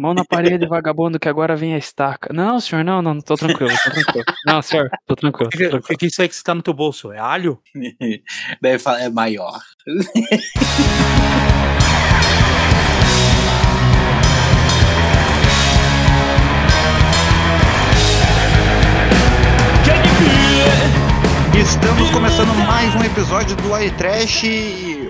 Mão na parede, vagabundo, que agora vem a estaca. Não, senhor, não, não, tô tranquilo, tô tranquilo. Não, senhor, tô tranquilo. O que, que, isso aí que está no teu bolso? É alho? Daí fala, é maior. Estamos começando mais um episódio do Lore Trash.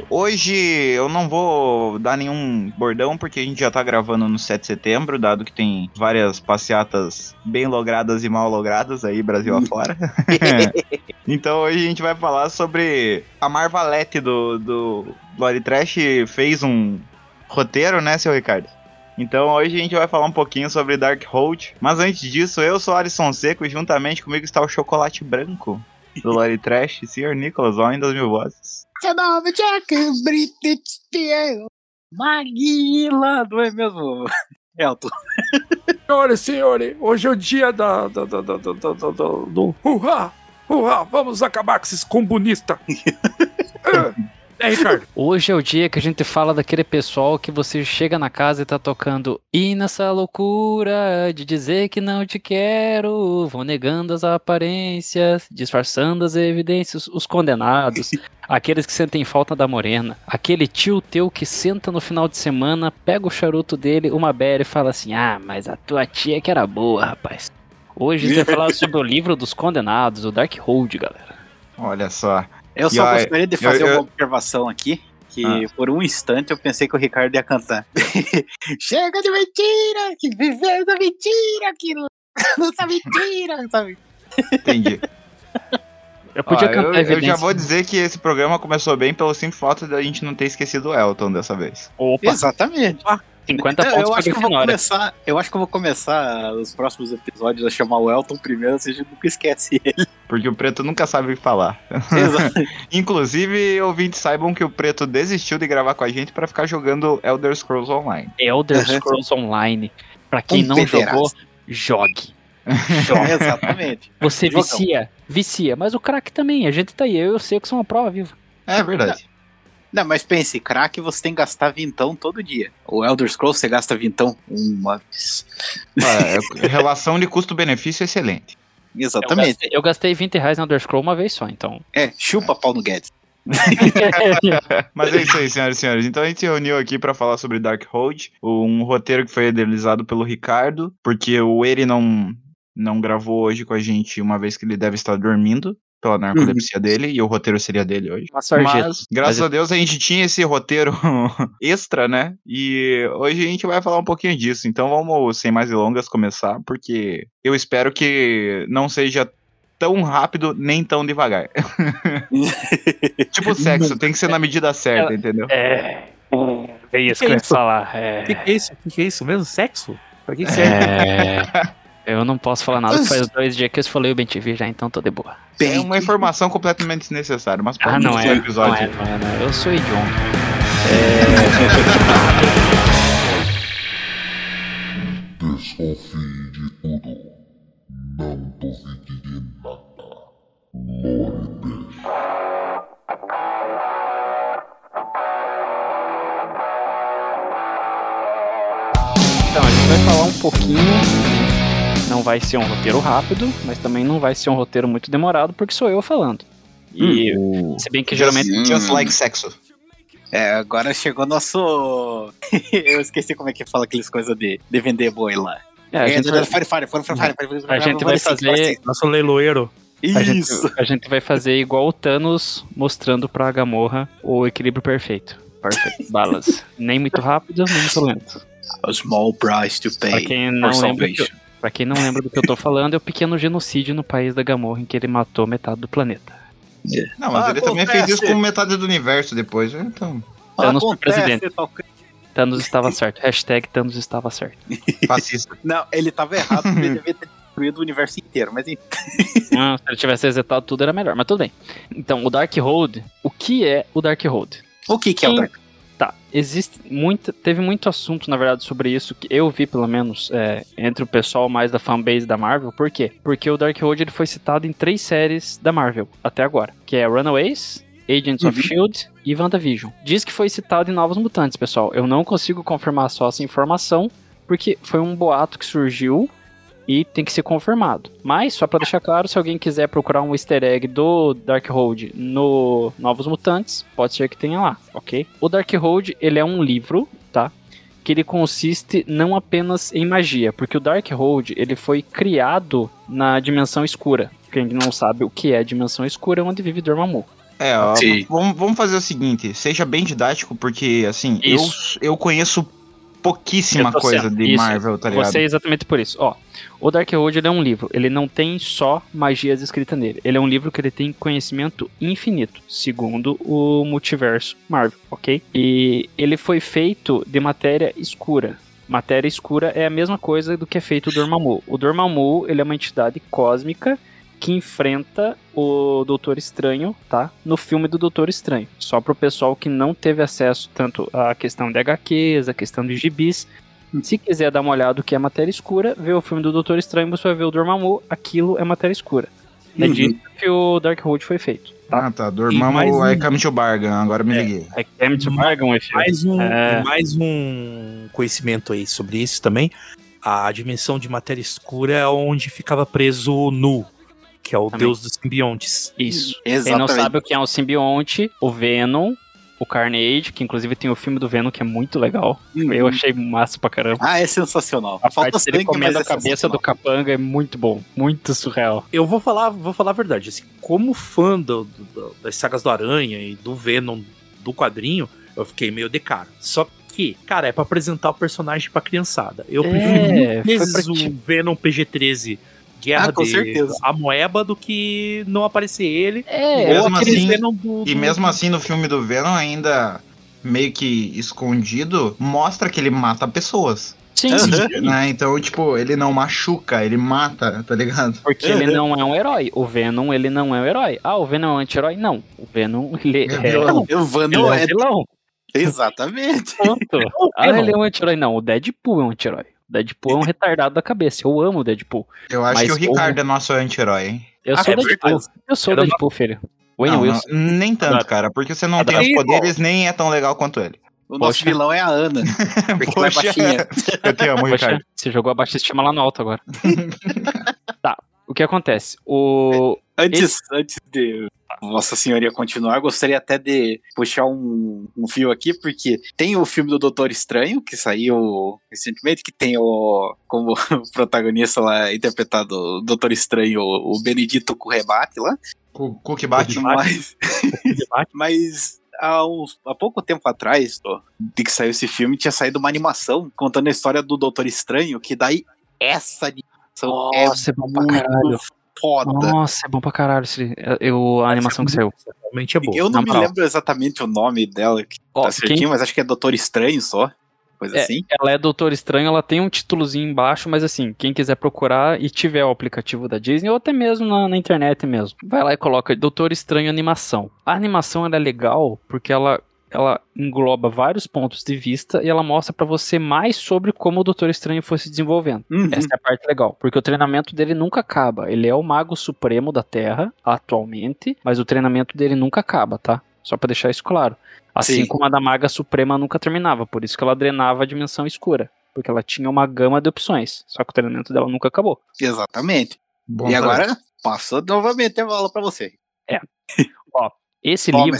Hoje eu não vou dar nenhum bordão porque a gente já tá gravando no 7 de setembro, dado que tem várias passeatas bem logradas e mal logradas aí Brasil afora. então hoje a gente vai falar sobre a Marvalete do, do Lore Trash fez um roteiro, né, seu Ricardo? Então hoje a gente vai falar um pouquinho sobre Darkhold. Mas antes disso, eu sou Alisson Seco e juntamente comigo está o Chocolate Branco do Lore Trash, Sr. Nicholas, homem das mil vozes. Seu nome é Jack Britney Maguila, não é mesmo? Elton. Senhores, senhores, hoje é o dia da, da, da, da, da, da, da- da- do Uhá! Uhá! Vamos acabar com esses comunistas! é, Ricardo? Hoje é o dia que a gente fala daquele pessoal que você chega na casa e tá tocando E nessa loucura de dizer que não te quero Vão negando as aparências, disfarçando as evidências Os condenados, aqueles que sentem falta da morena Aquele tio teu que senta no final de semana Pega o charuto dele, uma bera e fala assim Ah, mas a tua tia que era boa, rapaz Hoje você vai falar sobre o livro dos condenados, o Darkhold, galera Olha só. Eu só ó, gostaria de fazer eu- eu- uma observação aqui. Que Ah. por um instante eu pensei que o Ricardo ia cantar. Chega de mentira! Que viver da mentira! Que nossa mentira! Sabe? Entendi. Eu podia Ó, cantar eu, eu já vou dizer que esse programa começou bem pelo simples fato da gente não ter esquecido o Elton dessa vez. Opa, Exatamente. 50 Eu, pontos eu acho que eu vou começar. Eu acho que eu vou começar os próximos episódios a chamar o Elton primeiro, assim a gente nunca esquece ele. Porque o Preto nunca sabe o que falar. Exato. Inclusive, ouvintes saibam que o Preto desistiu de gravar com a gente pra ficar jogando Elder Scrolls Online. Elder Uhum. Scrolls Online. Pra quem Um não pederasta. jogou, jogue. Exatamente. Você Jogão. vicia, vicia. Mas o crack também, a gente tá aí. Eu e o Seco são uma prova viva. É verdade. Não, mas pense, crack você tem que gastar vintão todo dia. O Elder Scrolls você gasta vintão uma vez. Ah, é- relação de custo-benefício é excelente. Eu Exatamente. gastei, eu gastei 20 reais no Elder Scroll uma vez só, então. É, chupa pau no Guedes. Mas é isso aí, senhoras e senhores. Então a gente se reuniu aqui pra falar sobre Darkhold, um roteiro que foi idealizado pelo Ricardo, porque o Eri não, não gravou hoje com a gente, uma vez que ele deve estar dormindo pela narcolepsia dele, e o roteiro seria dele hoje. Uma sarjeta. Mas, graças Mas- a Deus, a gente tinha esse roteiro extra, né? E hoje a gente vai falar um pouquinho disso. Então vamos, sem mais delongas, começar, porque eu espero que não seja tão rápido nem tão devagar. tipo sexo, tem que ser na medida certa, entendeu? É. É isso Que que eu ia falar. O É. que, que é isso? O que, que é isso mesmo? Sexo? Pra que serve? É. Eu não posso falar nada, faz dois dias que eu falei o Ben TV já, então tô de boa. É uma informação completamente desnecessária, mas Ah, pode não ser é, não episódio. é, não é, não é. Eu sou idiota. Desconfie de tudo. Não duvide de nada. Então, a gente vai falar um pouquinho. Não vai ser um roteiro rápido, mas também não vai ser um roteiro muito demorado, porque sou eu falando. E se bem que geralmente. Just, just like sexo. É, agora chegou nosso. eu esqueci como é que fala aquelas coisas de, de vender boi lá. É, a gente vai, Fire, fire, fire, fire, fire, fire, a gente vai fazer. Nosso leiloeiro. A gente, Isso. a gente vai fazer igual o Thanos mostrando pra Gamorra o equilíbrio perfeito. Perfect balance. nem muito rápido, nem muito lento. A small price to Pra pay quem não for lembra, que-. Pra quem não lembra do que eu tô falando, é o pequeno genocídio no país da Gamorra em que ele matou metade do planeta. Não, mas Ah, ele também fez isso acontece. com metade do universo depois, né? Então, Thanos foi Acontece, presidente. Thanos estava certo. Hashtag Thanos estava certo. fascista. Não, ele tava errado, porque ele devia ter destruído o universo inteiro, mas enfim. Ah, se ele tivesse resetado tudo era melhor, mas tudo bem. Então, o Darkhold, o que é o Darkhold? O que que é o Dark? Tá, existe muita, teve muito assunto, na verdade, sobre isso, que eu vi, pelo menos, é, entre o pessoal mais da fanbase da Marvel. Por quê? Porque o Darkhold ele foi citado em três séries da Marvel, até agora, que é Runaways, Agents of Uhum. S.H.I.E.L.D. e WandaVision. Diz que foi citado em Novos Mutantes, pessoal. Eu não consigo confirmar só essa informação, porque foi um boato que surgiu e tem que ser confirmado. Mas, só pra deixar claro, se alguém quiser procurar um easter egg do Darkhold no Novos Mutantes, pode ser que tenha lá, ok? O Darkhold, ele é um livro, tá? Que ele consiste não apenas em magia, porque o Darkhold, ele foi criado na Dimensão Escura. Quem não sabe o que é Dimensão Escura é onde vive Dormammu. É, ó, vamos, vamos fazer o seguinte, seja bem didático, porque assim, eu, eu conheço pouquíssima coisa sendo- de isso, Marvel, tá ligado? Você é exatamente por isso. Ó, o Darkhold ele é um livro. Ele não tem só magias escritas nele. Ele é um livro que ele tem conhecimento infinito, segundo o multiverso Marvel, ok? E ele foi feito de matéria escura. Matéria escura é a mesma coisa do que é feito o Dormammu. O Dormammu ele é uma entidade cósmica que enfrenta o Doutor Estranho, tá? No filme do Doutor Estranho. Só pro pessoal que não teve acesso tanto à questão de HQs, a questão de gibis. Se quiser dar uma olhada no que é matéria escura, vê o filme do Doutor Estranho, você vai ver o Dormammu, aquilo é matéria escura. É Uhum. disso que o Darkhold foi feito. Tá? Ah, tá. E Dormammu, um- I come to bargain, agora me É. liguei. É Cam to Bargain, filme. Mais um, É. mais um conhecimento aí sobre isso também. A dimensão de matéria escura é onde ficava preso o Nu, que é o Também. deus dos simbiontes. Isso. Quem não Exatamente. sabe o que é um simbionte, o Venom, o Carnage, que inclusive tem o filme do Venom que é muito legal. Uhum. Eu achei massa pra caramba. Ah, é sensacional. A Falta parte dele comendo é a cabeça sensacional. do capanga é muito bom, muito surreal. Eu vou falar, vou falar a verdade. Assim, como fã do- do- das sagas do Aranha e do Venom do quadrinho, eu fiquei meio de cara. Só que, cara, é pra apresentar o personagem pra criançada. Eu É, prefiro foi vezes pra o. Venom PG-13 Guerra Ah, com de certeza. a moeba do que não aparecer ele. É, Mesmo assim- Venom do, E do- mesmo assim, no filme do Venom, ainda meio que escondido, mostra que ele mata pessoas. sim, Aham. Né? Então, tipo, ele não machuca, ele mata, tá ligado? porque ele não é um herói. O Venom, ele não é um herói. Ah, o Venom é um anti-herói? Não. O Venom, ele É é, vilão. O ele Venom é é. um vilão. Exatamente. Ponto. o Ah, ele é um anti-herói. Não, o Deadpool é um anti-herói. Deadpool é um retardado da cabeça. Eu amo o Deadpool. Eu acho que o Ricardo é nosso anti-herói, hein? Eu Ah, sou é o Deadpool. verdade. Eu sou Era Deadpool, filho. Wayne Não, Wilson. não, nem tanto, cara, porque você não Adoro. tem os poderes, nem é tão legal quanto ele. O nosso Poxa. vilão é a Ana. Porque ela é Poxa. baixinha. Eu te amo, Poxa, Ricardo. você jogou a baixa estima lá no alto agora. tá, o que acontece? O... Antes, antes de Vossa Senhoria continuar, gostaria até de puxar um, um fio aqui, porque tem o filme do Doutor Estranho, que saiu recentemente, que tem o como protagonista lá, interpretado o Doutor Estranho, o Benedito Currebate lá. Cu- Cookie bate. Mas, mas há, uns, há pouco tempo atrás, ó, de que saiu esse filme, tinha saído uma animação contando a história do Doutor Estranho, que daí essa animação Nossa, é bom pra muito caralho. Foda. Nossa, é bom pra caralho esse, eu, a animação que saiu. Realmente é bom. Eu não me moral. lembro exatamente o nome dela, que Ó, tá certinho, quem- mas acho que é Doutor Estranho só. Coisa É, assim. Ela é Doutor Estranho, ela tem um títulozinho embaixo, mas assim, quem quiser procurar e tiver o aplicativo da Disney, ou até mesmo na, na internet mesmo, vai lá e coloca Doutor Estranho Animação. A animação ela é legal porque ela, ela engloba vários pontos de vista e ela mostra pra você mais sobre como o Doutor Estranho foi se desenvolvendo. Uhum. Essa é a parte legal, porque o treinamento dele nunca acaba. Ele é o mago supremo da Terra, atualmente, mas o treinamento dele nunca acaba, tá? Só pra deixar isso claro. Assim Sim. como a da maga suprema nunca terminava, por isso que ela drenava a dimensão escura. Porque ela tinha uma gama de opções, só que o treinamento dela nunca acabou. Exatamente. Bom e saber. agora, passou novamente a bola pra você. Esse Toma livro,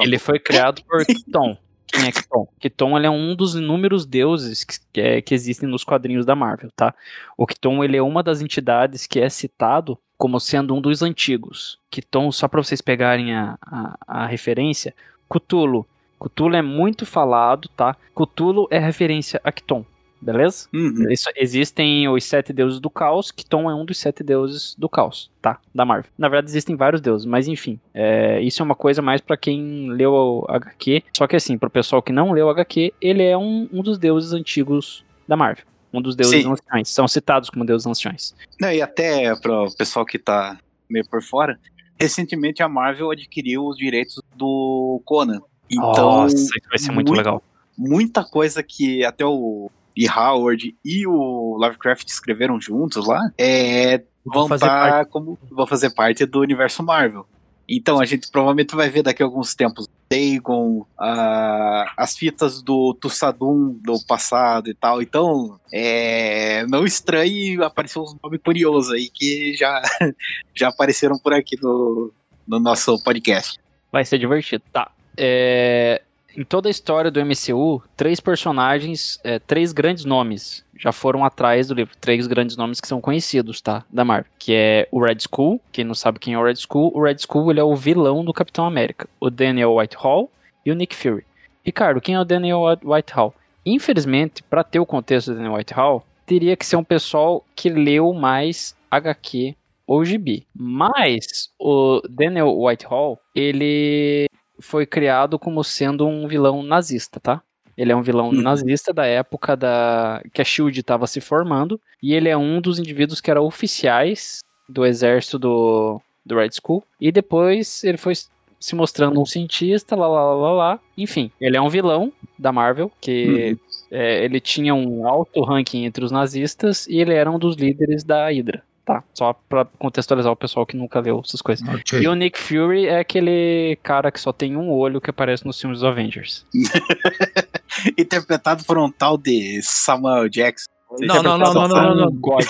ele foi criado por Kiton. Quem é Kiton? Kiton ele é um dos inúmeros deuses que, que, é- que existem nos quadrinhos da Marvel, tá? O Kiton ele é uma das entidades que é citado como sendo um dos antigos. Kiton, só para vocês pegarem a, a, a referência, Cthulhu. Cthulhu é muito falado, tá? Cthulhu é referência a Kiton, beleza? Uhum. Isso- existem os sete deuses do caos, Kiton é um dos sete deuses do caos, tá? Da Marvel. Na verdade, existem vários deuses, mas enfim. é, isso é uma coisa mais pra quem leu o HQ. Só que assim, pro pessoal que não leu o HQ, ele é um, um dos deuses antigos da Marvel. Um dos deuses Sim. anciões. São citados como deuses anciões. Não, e até para o pessoal que tá meio por fora, recentemente a Marvel adquiriu os direitos do Conan. Então, Nossa, isso vai ser muito, muito- legal. muita coisa que até o E. Howard e o Lovecraft escreveram juntos lá, é, vão fazer tá parte. como vão fazer parte do universo Marvel. Então a gente provavelmente vai ver daqui a alguns tempos Dagon, a- as fitas do Tussadum do passado e tal. Então, é, não estranhe aparecer uns nomes curiosos aí que já, já apareceram por aqui no, no nosso podcast. Vai ser divertido. Tá. É, Em toda a história do MCU, três personagens, é, três grandes nomes já foram atrás do livro. Três grandes nomes que são conhecidos, tá? Da Marvel. Que é o Red Skull. Quem não sabe quem é o Red Skull, o Red Skull ele é o vilão do Capitão América. O Daniel Whitehall e o Nick Fury. Ricardo, quem é o Daniel White- Whitehall? Infelizmente, para ter o contexto do Daniel Whitehall, teria que ser um pessoal que leu mais HQ ou gibi. Mas o Daniel Whitehall, ele foi criado como sendo um vilão nazista, tá? Ele é um vilão Uhum. nazista da época da que a Shield estava se formando e ele é um dos indivíduos que eram oficiais do exército do, do Red Skull e depois ele foi se mostrando um cientista, lá, lá, lá, lá. Enfim, ele é um vilão da Marvel, que é, ele tinha um alto ranking entre os nazistas e ele era um dos líderes da Hydra. Tá, só pra contextualizar o pessoal que nunca leu essas coisas. Ok. E o Nick Fury é aquele cara que só tem um olho que aparece nos filmes dos Avengers. Interpretado por um tal de Samuel Jackson. Não, não, não, não, não, não, não. God.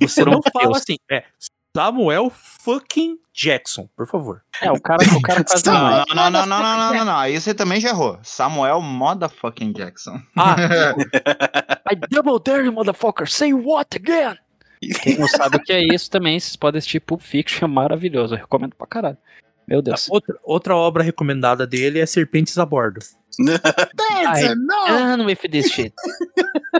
Você não fala assim. É Samuel fucking Jackson, por favor. É, o cara, o cara quase não. Não, não, não, não, não, não, não, não. Aí você também já errou. Samuel Motherfucking Jackson. Ah, I double dare you, motherfucker. Say what again? Quem não sabe o que é isso também, vocês podem assistir Pulp Fiction, é maravilhoso. Eu recomendo pra caralho. Meu Deus. outra, outra obra recomendada dele é Serpentes a Bordo. I done with this shit.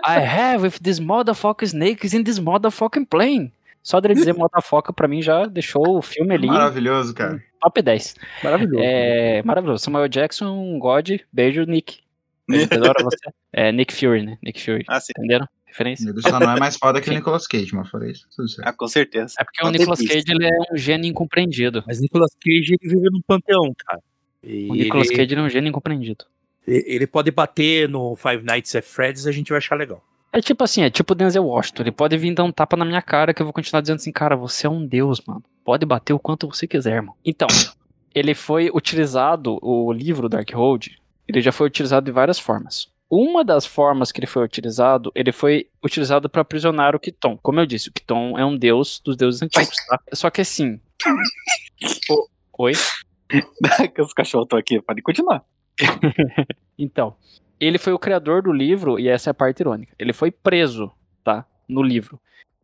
I have with this motherfucker snakes in this motherfucking plane. Só dele dizer motherfucker pra mim já deixou o filme ali Maravilhoso, cara. top 10. Maravilhoso. É maravilhoso. Samuel Jackson, God, beijo, Nick. Beijo, adoro você. É Nick Fury, né? Nick Fury. Ah, sim. Entenderam? Referência? Ele só não é mais foda que o. Nicolas Cage, mas fora isso, tudo certo. Ah, com certeza. É porque o Pode ter Nicolas visto. Cage ele é um gênio incompreendido. Mas Nicolas Cage ele vive no panteão, cara. E O Nicolas ele, Cage ele é um gênio incompreendido. ele pode bater no Five Nights at Freddy's e a gente vai achar legal. É tipo assim, é tipo o Denzel Washington. Ele pode vir dar um tapa na minha cara que eu vou continuar dizendo assim, cara, você é um deus, mano. Pode bater o quanto você quiser, mano. Então, ele foi utilizado, o livro Darkhold, ele já foi utilizado de várias formas. Uma das formas que ele foi utilizado, ele foi utilizado para aprisionar o Kiton. Como eu disse, o Kiton é um deus dos deuses antigos, tá? Só que assim. o- Oi? que os cachorros estão aqui. Pode continuar. Então, ele foi o criador do livro, e essa é a parte irônica. Ele foi preso, tá? No livro.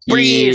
E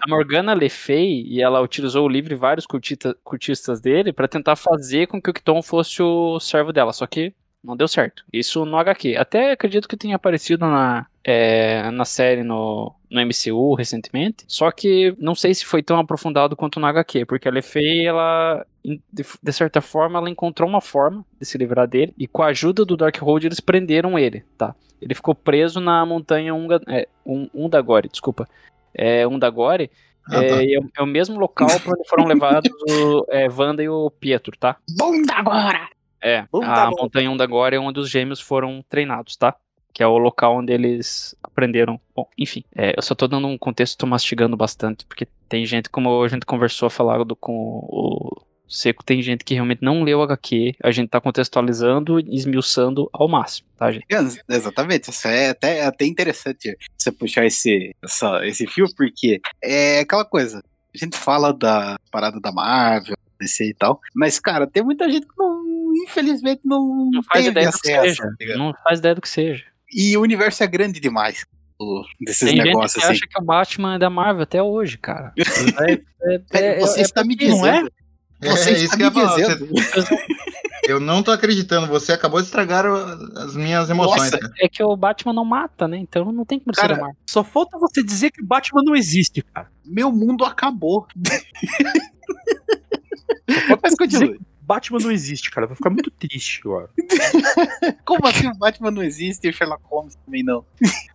a Morgana Le Fay, e ela utilizou o livro e vários curtita- curtistas dele pra tentar fazer com que o Kiton fosse o servo dela, só que não deu certo. Isso no HQ. Até acredito que tenha aparecido na, é, na série no, no MCU recentemente, só que não sei se foi tão aprofundado quanto no HQ, porque a Le Fay, ela, de, de certa forma, ela encontrou uma forma de se livrar dele, e com a ajuda do Darkhold eles prenderam ele, tá? Ele ficou preso na montanha Unga, é, Un- Undagore, desculpa. É, Undagore, Ah, tá. é, é o- é o mesmo local pra onde foram levados o é, Wanda e o Pietro, tá? Bunda agora! É, a montanha Undagore é onde os gêmeos foram treinados, tá? Que é o local onde eles aprenderam. Bom, enfim, é, eu só tô dando um contexto, tô mastigando bastante, porque tem gente, como a gente conversou, falado com o Seco, tem gente que realmente não leu HQ, a gente tá contextualizando e esmiuçando ao máximo, tá, gente? Ex- Exatamente, isso é até, até interessante você puxar esse, essa- esse fio, porque é aquela coisa. A gente fala da parada da Marvel, DC e tal, mas, cara, tem muita gente que não, infelizmente, não, Não faz teve ideia do que acesso. seja. tá? Não faz ideia do que seja. E o universo é grande demais desses Tem gente negócios, que assim. acha que o Batman é da Marvel até hoje, cara. É, é- é- você é- está me porque não dizendo. é? Você É está isso que me dizendo. Eu não tô acreditando, você acabou de estragar as minhas emoções, Nossa. cara. É que o Batman não mata, né? Então não tem como ser Cara, Marvel. Só falta você dizer que o Batman não existe, cara. Meu mundo acabou. Mas continua. Batman não existe, cara. Vai ficar muito triste agora. Como assim o Batman não existe e o Sherlock Holmes também não?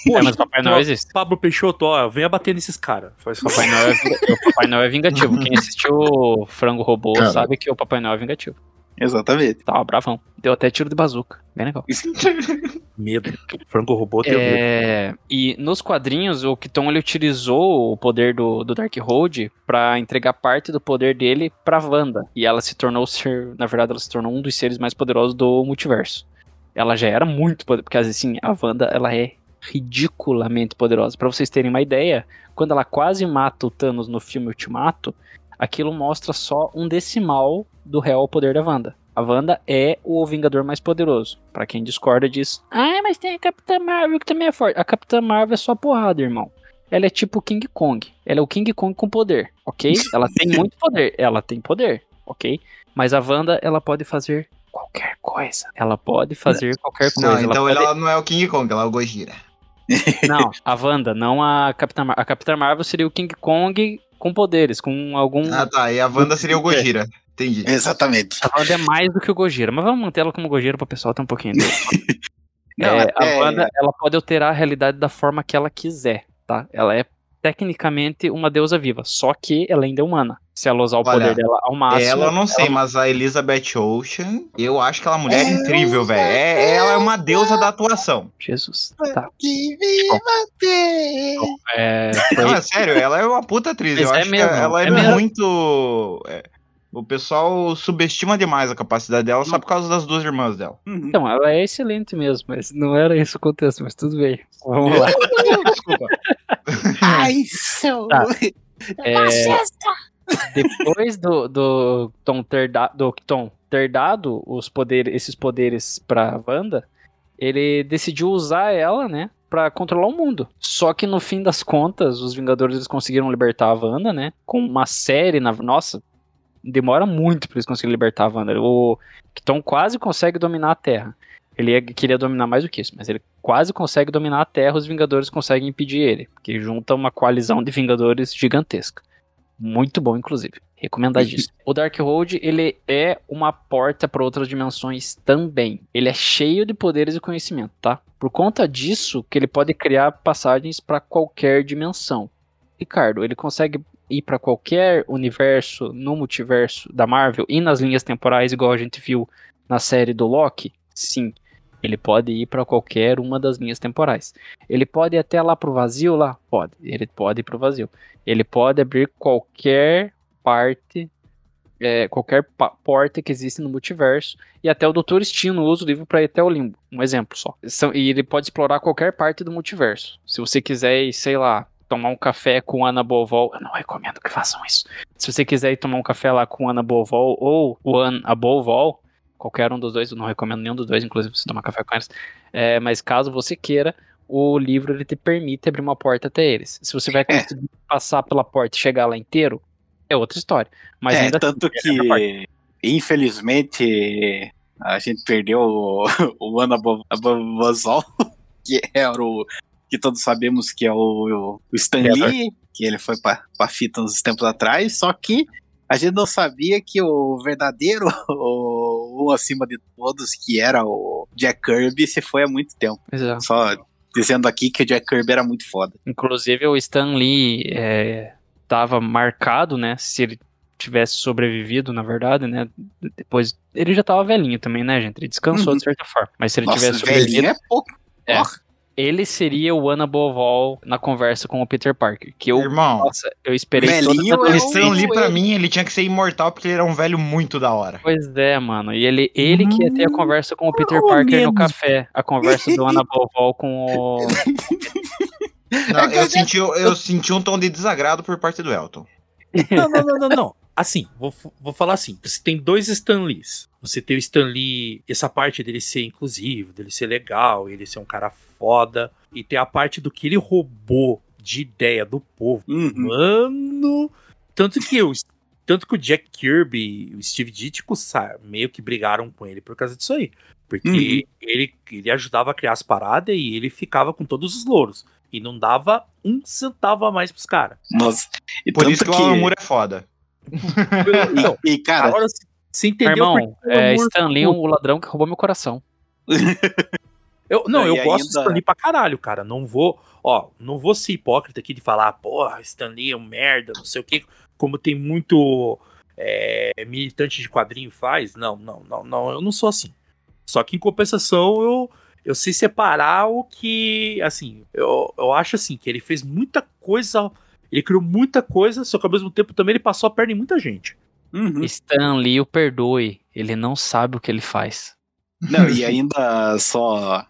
É, mas o Papai Noel existe. Pablo Peixoto, ó, venha bater nesses caras. Papai Noel, é, o Papai Noel é vingativo. Quem assistiu o Frango Robô Cara. sabe que o Papai Noel é vingativo. Exatamente. Tava bravão. Deu até tiro de bazuca. Bem legal. Medo. Frango robô tem medo. É, e nos quadrinhos, o Kiton ele utilizou o poder do, do Darkhold pra entregar parte do poder dele pra Wanda. E ela se tornou ser, na verdade, ela se tornou um dos seres mais poderosos do multiverso. Ela já era muito poderosa, porque assim, a Wanda, ela é ridiculamente poderosa. Pra vocês terem uma ideia, quando ela quase mata o Thanos no filme Ultimato, aquilo mostra só um decimal do real poder da Wanda. A Wanda é o Vingador mais poderoso. Pra quem discorda diz, ah, mas tem a Capitã Marvel que também é forte. A Capitã Marvel é só porrada, irmão. Ela é tipo o King Kong. Ela é o King Kong com poder, ok? Ela tem muito poder. Ela tem poder, ok? Mas a Wanda, ela pode fazer qualquer coisa. Ela pode fazer qualquer coisa. Não, então pode... ela não é o King Kong, ela é o Gojira. Não, a Wanda, não a Capitã Marvel. A Capitã Marvel seria o King Kong com poderes, com algum. Ah tá, e a Wanda seria o Gojira. Entendi. Exatamente. A Wanda é mais do que o Gojira, mas vamos manter ela como Gojira para o pessoal ter um pouquinho dele. Não, É, a é- Wanda, ela pode alterar a realidade da forma que ela quiser, tá? Ela é tecnicamente uma deusa viva, só que ela ainda é humana. Se ela usar o Olha, poder dela ao máximo. ela eu não sei, mas a Elizabeth Ocean, eu acho que ela é uma mulher incrível, velho. É, ela é uma deusa da atuação. Jesus. Tá. Que viva Deus! É, Não, foi- é sério, ela é uma puta atriz. Mas eu é acho mesmo, que ela é, é mesmo. muito. O pessoal subestima demais a capacidade dela só por causa das duas irmãs dela. Uhum. Então, ela é excelente mesmo, mas não era esse o contexto, mas tudo bem. Vamos lá. Desculpa. Ai, seu. Tá. É, depois do, do Tom ter, da- do Tom ter dado os poderes, esses poderes pra Wanda, ele decidiu usar ela, né, pra controlar o mundo. Só que no fim das contas, os Vingadores eles conseguiram libertar a Wanda, né, com uma série na nossa, demora muito pra eles conseguirem libertar a Wanda. O Tom quase consegue dominar a Terra. Ele ia- queria dominar mais do que isso, mas ele quase consegue dominar a Terra, os Vingadores conseguem impedir ele, porque junta uma coalizão de Vingadores gigantesca. Muito bom, inclusive. Recomendadíssimo. o Darkhold, ele é uma porta para outras dimensões também. Ele é cheio de poderes e conhecimento, tá? Por conta disso, que ele pode criar passagens para qualquer dimensão. Ricardo, ele consegue ir para qualquer universo no multiverso da Marvel e nas linhas temporais, igual a gente viu na série do Loki? Sim. Ele pode ir para qualquer uma das linhas temporais. Ele pode ir até lá pro vazio lá? Pode. Ele pode ir pro vazio. Ele pode abrir qualquer parte, é, qualquer porta que existe no multiverso. E até o Doutor Destino usa o livro para ir até o limbo. Um exemplo só. E ele pode explorar qualquer parte do multiverso. Se você quiser ir, sei lá, tomar um café com Ana Bovol, eu não recomendo que façam isso. Se você quiser ir tomar um café lá com Ana Bovol ou o Ana Bovol, qualquer um dos dois, eu não recomendo nenhum dos dois, inclusive você tomar café com eles. É, mas caso você queira, o livro ele te permite abrir uma porta até eles. Se você vai conseguir passar pela porta e chegar lá inteiro, é outra história. Mas é, ainda tanto assim, é essa parte. que, infelizmente, a gente perdeu o, o Anabozol, que era o que todos sabemos que é o, o Stan Lee, que ele foi pra, pra fita uns tempos atrás, só que a gente não sabia que o verdadeiro, o um acima de todos, que era o Jack Kirby, se foi há muito tempo. Exato. Só dizendo aqui que o Jack Kirby era muito foda. Inclusive o Stan Lee é, tava marcado, né? Se ele tivesse sobrevivido, na verdade, né? Depois. Ele já tava velhinho também, né, gente? Ele descansou Uhum. de certa forma. Mas se ele Nossa, tivesse velhinho sobrevivido. é pouco. É. Ele seria o Ana Bovol na conversa com o Peter Parker. Que eu. Irmão, Nossa, eu esperei Velhinho toda a é o o- adolescência. Stan Lee, pra mim, ele tinha que ser imortal porque ele era um velho muito da hora. Pois é, mano. E ele, ele que ia ter a conversa com o Peter Parker no café. A conversa do Ana Bovol com o. Não, eu, senti, eu senti um tom de desagrado por parte do Elton. Não, não, não, não, não. Assim, vou, vou falar assim. Você tem dois Stan Lees. Você tem o Stan Lee, essa parte dele ser inclusivo, dele ser legal, ele ser um cara foda. E tem a parte do que ele roubou de ideia do povo. Uhum. Mano. Tanto que eu. Tanto que o Jack Kirby e o Steve Ditko meio que brigaram com ele por causa disso aí. Porque Uhum. ele, ele ajudava a criar as paradas e ele ficava com todos os louros. E não dava um centavo a mais pros caras. Nossa. E Por tanto isso que, o Alan Moore é foda. Então, E, cara, agora você entendeu Irmão, é amor- Stan Lee, o ladrão que roubou meu coração. Eu, não, E eu ainda- gosto do Stan Lee pra caralho, cara. Não vou, ó, não vou ser hipócrita aqui de falar, porra, Stan Lee é um merda, não sei o quê. Como tem muito é, militante de quadrinho faz. Não, não, não, não, eu não sou assim. Só que em compensação eu, eu sei separar o que, assim, eu, eu acho assim, que ele fez muita coisa, ele criou muita coisa, só que ao mesmo tempo também ele passou a perna em muita gente. Uhum. Stan Lee o perdoe. Ele não sabe o que ele faz. Não, e ainda só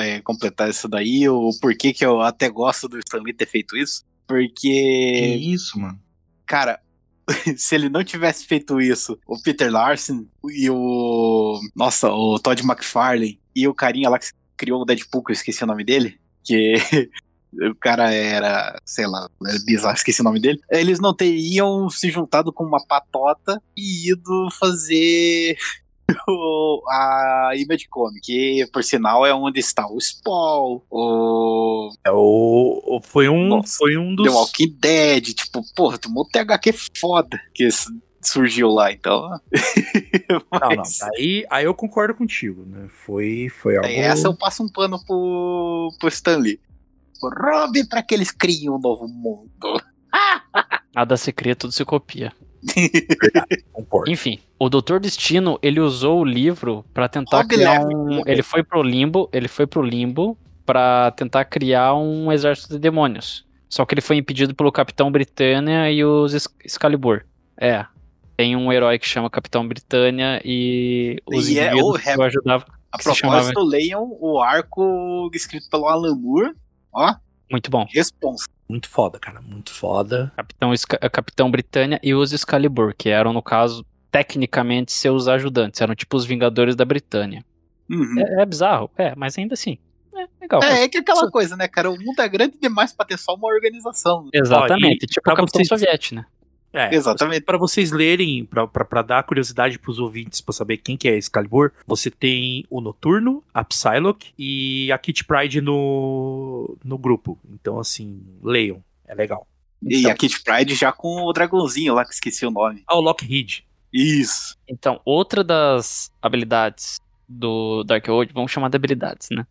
é, completar isso daí, o porquê que eu até gosto do Stan Lee ter feito isso. Que Porque, isso, mano. cara, se ele não tivesse feito isso, o Peter Larson e o. Nossa, o Todd McFarlane e o carinha lá que criou o Deadpool, que eu esqueci o nome dele, que. O cara era, sei lá, era bizarro, esqueci o nome dele. Eles não teriam se juntado com uma patota e ido fazer a Image Comic, que por sinal é onde está o Spawn, o É o, foi um, Nossa, foi um dos. The Walking Dead, tipo, porra, tem um monte de HQ foda que surgiu lá, então. Não, não. Mas, Aí, aí eu concordo contigo, né? Foi, foi algo. essa eu passo um pano pro, pro Stanley. Roube pra que eles criem um novo mundo. Nada se cria, tudo se copia. Enfim, o Doutor Destino, ele usou o livro pra tentar Rob criar um. Ele foi pro limbo, ele foi pro limbo pra tentar criar um exército de demônios. Só que ele foi impedido pelo Capitão Britânia e os Ex- Excalibur. É. Tem um herói que chama Capitão Britânia e os E é o que. A propósito, leiam o arco escrito pelo Alan Moore. Ó, Muito bom. responsa. Muito foda, cara. Muito foda. Capitão, Esca- Capitão Britânia e os Excalibur, que eram, no caso, tecnicamente seus ajudantes. Eram tipo os Vingadores da Britânia. Uhum. É, é bizarro, é, mas ainda assim. É legal. É, é que aquela coisa, né, cara? O mundo é grande demais pra ter só uma organização. Exatamente, Ó, e tipo o Capitão Soviético, né? É, Exatamente. Para vocês lerem, para dar curiosidade pros ouvintes, pra saber quem que é Excalibur, você tem o Noturno, a Psylocke e a Kit Pride no, no grupo. Então, assim, leiam. É legal. E Então. a Kit Pride já com o dragãozinho lá, que esqueci o nome. Ah, o Lockheed. Isso. Então, outra das habilidades do Darkhold, vamos chamar de habilidades, né?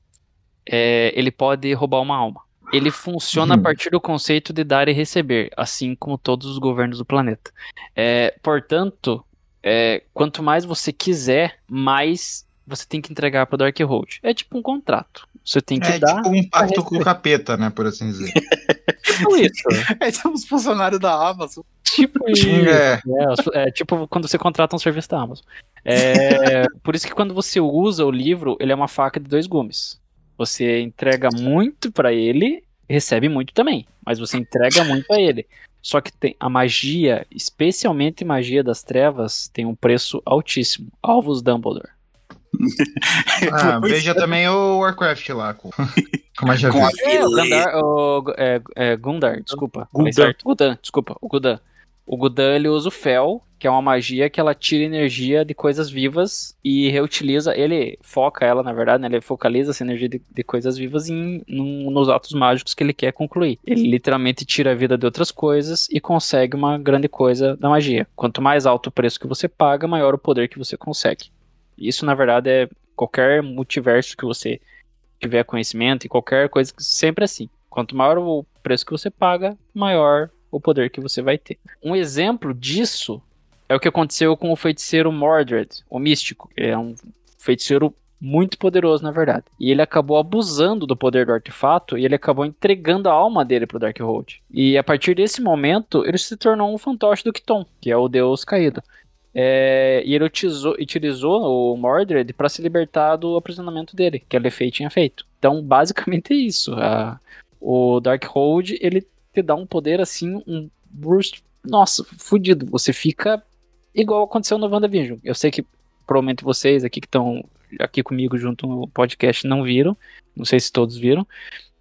É, ele pode roubar uma alma. Ele funciona a Uhum. partir do conceito de dar e receber, assim como todos os governos do planeta. É, portanto, é, quanto mais você quiser, mais você tem que entregar para o Darkhold. É tipo um contrato. Você tem que É dar. tipo um pacto com o capeta, né? Por assim dizer. Tipo isso. É tipo os funcionários da Amazon. Tipo isso. É. É, é tipo quando você contrata um serviço da Amazon. É, por isso que quando você usa o livro, ele é uma faca de dois gumes. Você entrega muito pra ele, recebe muito também, mas você entrega muito a ele. Só que tem a magia, especialmente magia das trevas, tem um preço altíssimo. Alvos Dumbledore. Ah, veja também o Warcraft lá. Com, com magia Com a verde. É, o. Gandar, o, é, é, Gundar, desculpa. Gul'dan. certo. Gul'dan, desculpa, o Gul'dan. O Gul'dan, ele usa o Fel, que é uma magia que ela tira energia de coisas vivas e reutiliza, ele foca ela, na verdade, né, ele focaliza essa energia de, de coisas vivas em, num- nos atos mágicos que ele quer concluir. Ele literalmente tira a vida de outras coisas e consegue uma grande coisa da magia. Quanto mais alto o preço que você paga, maior o poder que você consegue. Isso, na verdade, é qualquer multiverso que você tiver conhecimento e qualquer coisa, sempre assim. Quanto maior o preço que você paga, maior o poder que você vai ter. Um exemplo disso é o que aconteceu com o feiticeiro Mordred, o místico. Ele é um feiticeiro muito poderoso, na verdade. E ele acabou abusando do poder do artefato e ele acabou entregando a alma dele pro Darkhold. E a partir desse momento, ele se tornou um fantoche do Kiton, que é o deus caído. É, e ele utilizou, utilizou o Mordred para se libertar do aprisionamento dele, que a Lefei tinha feito. Então, basicamente é isso. A- o Darkhold, ele te dá um poder assim, um burst. Nossa, fudido. Você fica igual aconteceu no WandaVision. Eu sei que provavelmente vocês aqui que estão aqui comigo junto no podcast não viram. Não sei se todos viram.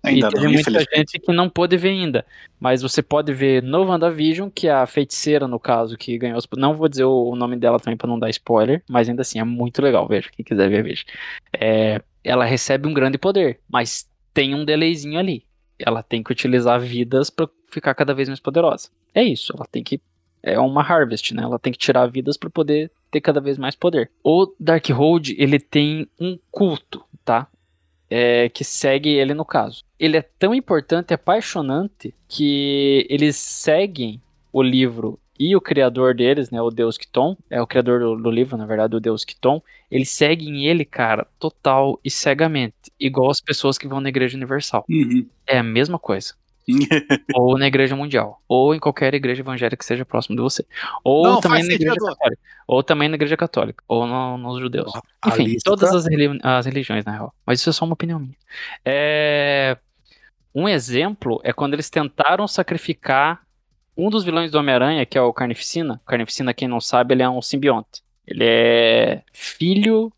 Ainda e teve não, muita gente que não pôde ver ainda. Mas você pode ver no WandaVision, que é a feiticeira, no caso, que ganhou os. Não vou dizer o nome dela também pra não dar spoiler, mas ainda assim é muito legal. Veja, quem quiser ver, veja. É, ela recebe um grande poder, mas tem um delayzinho ali. Ela tem que utilizar vidas pra ficar cada vez mais poderosa. É isso, ela tem que. É uma harvest, né? Ela tem que tirar vidas pra poder ter cada vez mais poder. O Darkhold, ele tem um culto, tá? é, que segue ele no caso. Ele é tão importante, apaixonante, que eles seguem o livro e o criador deles, né, o Deus Kiton, é o criador do, do livro, na verdade, o Deus Kiton, eles seguem ele, cara, total e cegamente, igual as pessoas que vão na Igreja Universal. Uhum. É a mesma coisa. ou na Igreja Mundial, ou em qualquer igreja evangélica que seja próximo de você, ou Não, também na Igreja sentido. Católica, ou também na Igreja Católica, ou no- nos judeus. A Enfim, lista- todas as, reli- as religiões, na real. Mas isso é só uma opinião minha. É, Um exemplo é quando eles tentaram sacrificar um dos vilões do Homem-Aranha, que é o Carnificina. O Carnificina, quem não sabe, ele é um simbionte. Ele é filho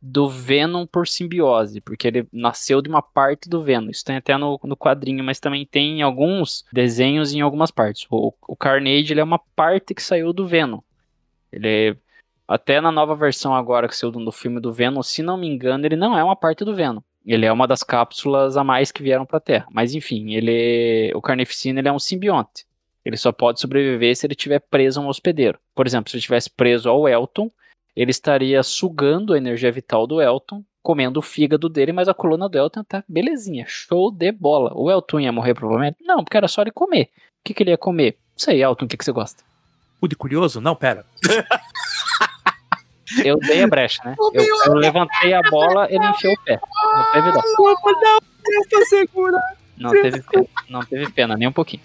do Venom por simbiose, porque ele nasceu de uma parte do Venom. Isso tem até no, no quadrinho, mas também tem em alguns desenhos em algumas partes. O, o Carnage ele é uma parte que saiu do Venom. Ele até na nova versão agora que saiu do, filme do Venom, se não me engano, ele não é uma parte do Venom. Ele é uma das cápsulas a mais que vieram pra Terra. Mas enfim, ele o Carnificina ele é um simbionte. Ele só pode sobreviver se ele estiver preso a um hospedeiro. Por exemplo, se ele estivesse preso ao Elton, ele estaria sugando a energia vital do Elton, comendo o fígado dele, mas a coluna do Elton tá belezinha, show de bola. O Elton ia morrer provavelmente? Não, porque era só ele comer. O que, que ele ia comer? Não sei, Elton, o que, que você gosta? O de curioso? Não, pera. Eu dei a brecha, né? Eu, eu levantei a bola, ele enfiou o pé. Não teve dó. Não teve pena, não teve pena, nem um pouquinho.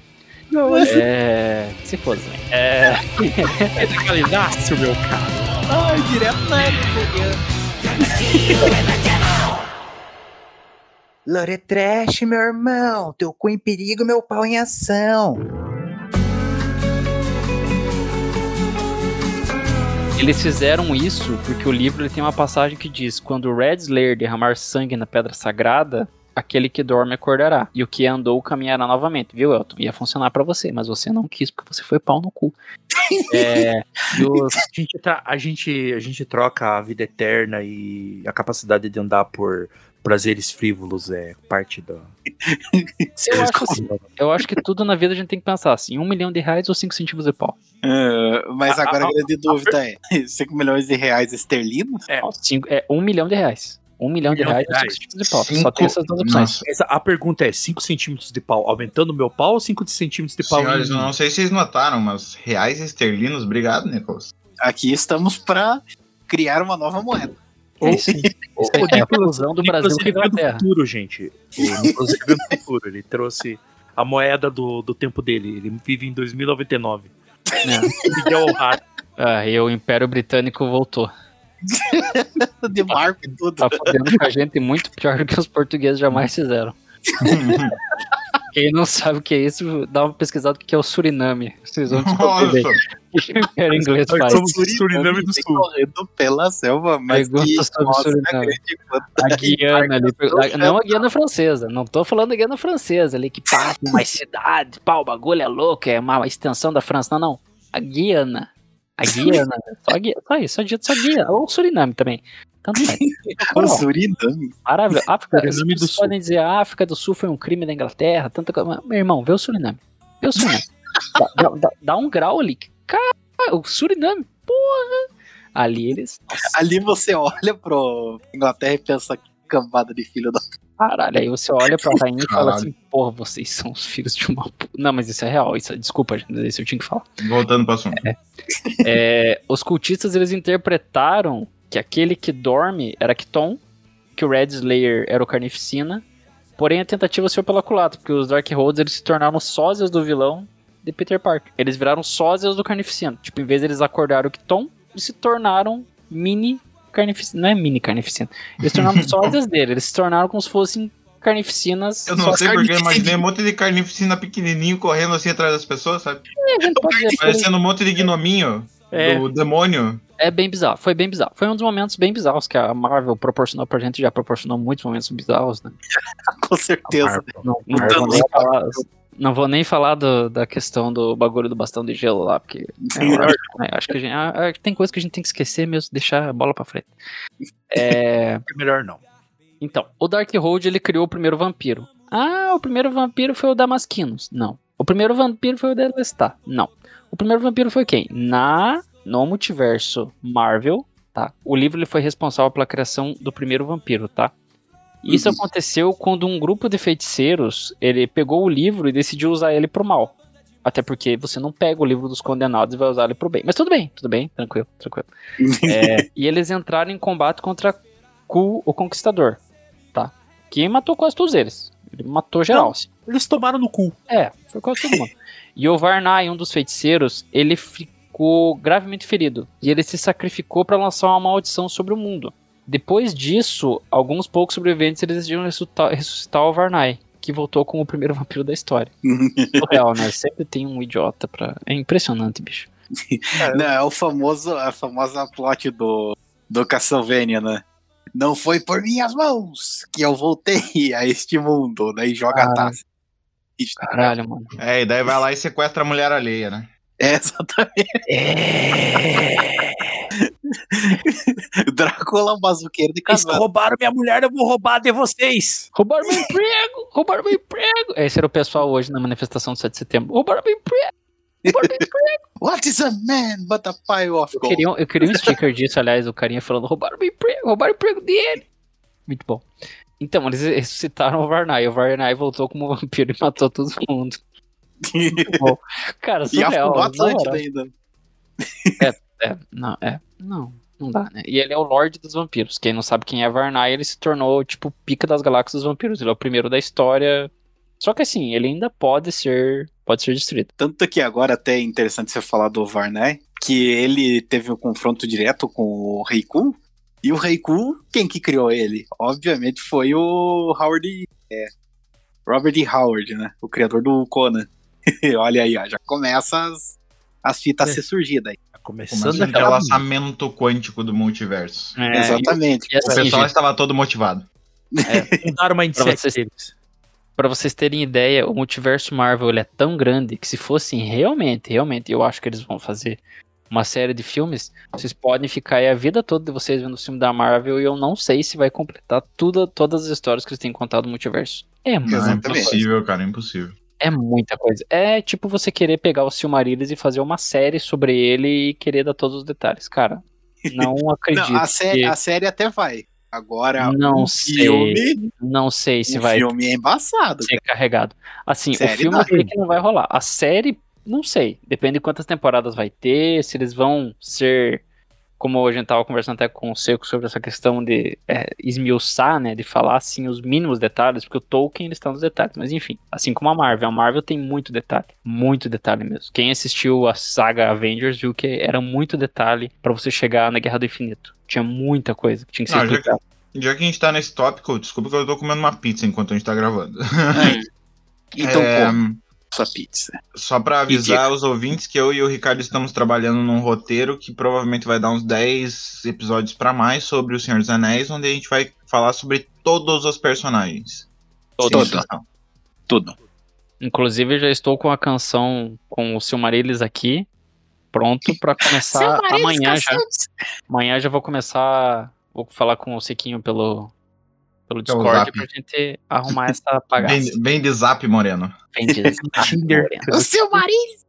É. Se fosse, né? É. Legalizasse o meu cara. Ai, direto na Lore Trash, meu irmão. Teu cu em perigo, meu pau em ação. Eles fizeram isso porque o livro ele tem uma passagem que diz: quando o Red Slayer derramar sangue na pedra sagrada, aquele que dorme acordará. E o que andou caminhará novamente. Viu, Elton? Ia funcionar pra você, mas você não quis porque você foi pau no cu. é, os- A gente, tá, a, gente, a gente troca a vida eterna e a capacidade de andar por prazeres frívolos é parte da. eu, acho assim, eu acho que tudo na vida a gente tem que pensar assim: um milhão de reais ou cinco centímetros de pau. Ah, mas A- agora a- a grande dúvida é: 5 milhões de reais esterlinos? É. Cinco- é um milhão de reais. Um milhão de reais de ou cinco reais. centímetros de pau. Só Cinco- tem essas duas opções. Essa, a pergunta é: 5 centímetros de pau aumentando o meu pau ou 5 centímetros de pau? Senhores, eu não sei se vocês notaram, mas reais esterlinos, obrigado, Nicolas. Aqui estamos pra criar uma nova moeda. É aí. Isso aí é a fusão do Brasil ele veio do futuro, gente. O Nicolas ele veio do futuro. Ele trouxe a moeda do, do tempo dele. Ele vive em 2099. Miguel O'Hara. Ah, e o Império Britânico voltou. De marco e tudo. Tá fodendo com a gente muito pior do que os portugueses jamais fizeram. Quem não sabe o que é isso, dá uma pesquisada o que é o Suriname. Vocês vão descobrir Nossa, o que o Império Inglês Nós faz. somos- Suriname do vem Sul. correndo pela selva, mas Pergunta que sobre nossa, Suriname. A de Guiana ali. embarcação a- Não a Guiana francesa. Não tô falando da Guiana francesa ali, que pá, tem mais cidade, pá, o bagulho é louco, é uma extensão da França. Não, não. A Guiana. A Guiana. só, a Gui- só isso, só dito só Guiana. Ou Suriname também. Tanto faz. O Suriname. Maravilha. África, Suriname do vocês Sul. podem dizer a África do Sul foi um crime da Inglaterra, tanta coisa. mas, Meu irmão, vê o Suriname. Vê o Suriname. dá, dá- dá- um grau ali. Cara, o Suriname, porra. Ali eles. Nossa, Ali você olha pro Inglaterra e pensa que cambada de filho da. Caralho. Aí você olha pra rainha e fala assim: porra, vocês são os filhos de uma. pu-". Não, mas isso é real. Isso, é- desculpa, isso eu tinha que falar. voltando pro assunto. É, os cultistas eles interpretaram que aquele que dorme era Kiton, que o Red Slayer era o Carnificina. Porém, a tentativa foi pela culatra, porque os Darkholds eles se tornaram sósias do vilão de Peter Parker. Eles viraram sósias do Carnificina. Tipo, em vez deles acordaram o Kiton, eles se tornaram mini Carnificina. Não é mini Carnificina. Eles se tornaram sósias dele. Eles se tornaram como se fossem Carnificinas. Eu não sei porque eu imaginei um monte de carnificina pequenininho correndo assim atrás das pessoas, sabe? dizer, Parecendo um monte de gnominho É. do demônio. É bem bizarro, foi bem bizarro. Foi um dos momentos bem bizarros que a Marvel proporcionou pra gente, já proporcionou muitos momentos bizarros, né? Com certeza. Não, não nem falar, não vou nem falar do- da questão do bagulho do bastão de gelo lá, porque é, eu acho, que a gente, ah, ah, tem coisa que a gente tem que esquecer mesmo, deixar a bola pra frente. É, É melhor não. então, o Darkhold ele criou o primeiro vampiro. Ah, o primeiro vampiro foi o Damasquinos. Não. O primeiro vampiro foi o Delestar. Não. O primeiro vampiro foi quem? Na no multiverso Marvel, tá? O livro ele foi responsável pela criação do primeiro vampiro, tá? Isso Uhum. aconteceu quando um grupo de feiticeiros, ele pegou o livro e decidiu usar ele pro mal. Até porque você não pega o livro dos condenados e vai usar ele pro bem. Mas tudo bem, tudo bem, tranquilo, tranquilo. É, e eles entraram em combate contra Ku, o Conquistador, tá? Que matou quase todos eles. Ele matou geral. Não. assim. Eles tomaram no cu. É, foi quase todo mundo. E o Varnai, um dos feiticeiros, ele ficou gravemente ferido. E ele se sacrificou para lançar uma maldição sobre o mundo. Depois disso, alguns poucos sobreviventes eles decidiram ressuscitar, ressuscitar o Varnai, que voltou como o primeiro vampiro da história. Surreal, né? Sempre tem um idiota pra. É impressionante, bicho. Não, é o famoso, a famosa plot do, do Castlevania, né? Não foi por minhas mãos que eu voltei a este mundo. Daí joga a Caralho. taça. Isso, Caralho, mano. É, e daí vai lá e sequestra a mulher alheia, né? É, exatamente. Drácula, um bazuqueiro de Eles casal. roubaram minha mulher, eu vou roubar de vocês. Roubaram meu emprego! Roubaram meu emprego! Esse era o pessoal hoje na manifestação do 7 de setembro. Roubaram meu emprego! Roubaram meu emprego! What is a man but a pile of Eu gold? queria, um- eu queria um sticker disso, aliás, o carinha falando: roubaram meu emprego! Roubaram o emprego dele! Muito bom. Então, eles ressuscitaram o Varnai. O Varnai voltou como vampiro e matou todo mundo. Muito bom. Cara, E surreal. afundou a na Atlântida ainda. É, não, é. Não, não dá, né? E ele é o Lorde dos Vampiros. Quem não sabe quem é Varnai, ele se tornou, tipo, pica das galáxias dos vampiros. Ele é o primeiro da história. Só que assim, ele ainda pode ser. Pode ser destruído. Tanto que agora até é interessante você falar do Varnai, que ele teve um confronto direto com o Reiku. E o Reiku, quem que criou ele? Obviamente foi o Howard. É, Robert E. Howard, né? O criador do Conan. Olha aí, ó, já começa as, as fitas a ser surgidas aí. Começando o aquela... quântico do multiverso. É, Exatamente. E, e O assim, pessoal gente, estava todo motivado. Mudaram o mindset Pra vocês- deles. pra vocês terem ideia, o multiverso Marvel ele é tão grande que se fossem realmente, realmente, eu acho que eles vão fazer uma série de filmes, vocês podem ficar aí a vida toda de vocês vendo o filme da Marvel e eu não sei se vai completar tudo, todas as histórias que eles têm contado no multiverso. É Não, é impossível, cara, é impossível. É muita coisa. É tipo você querer pegar o Silmarillion e fazer uma série sobre ele e querer dar todos os detalhes. Cara, não acredito. Não, a, sé que- a série até vai. Agora, Não o sei. filme, Não sei se o vai filme é embaçado. ser carregado. Assim, Série o filme não. sei que não vai rolar. A série, não sei. Depende de quantas temporadas vai ter, se eles vão ser. Como a gente tava conversando até com o Seco sobre essa questão de é, esmiuçar, né? De falar assim os mínimos detalhes, porque o Tolkien ele está nos detalhes. Mas enfim, assim como a Marvel. A Marvel tem muito detalhe. Muito detalhe mesmo. Quem assistiu a saga Avengers viu que era muito detalhe pra você chegar na Guerra do Infinito. Tinha muita coisa que tinha que ser Não, já, explicada. já que a gente tá nesse tópico, desculpa que eu tô comendo uma pizza enquanto a gente tá gravando. Então, É, como sua pizza? Só pra avisar os ouvintes que eu e o Ricardo estamos trabalhando num roteiro que provavelmente vai dar uns 10 episódios pra mais sobre o Senhor dos Anéis, onde a gente vai falar sobre todos os personagens. Exceção. Tudo. Inclusive, já estou com a canção com o Silmarillion aqui, pronto pra começar amanhã já. Amanhã já vou começar. Vou falar com o Sequinho pelo, pelo Pelo Discord zap. pra gente arrumar essa bagaça. Vem, vem de zap, Moreno. Vem de- Tinder. O seu marido!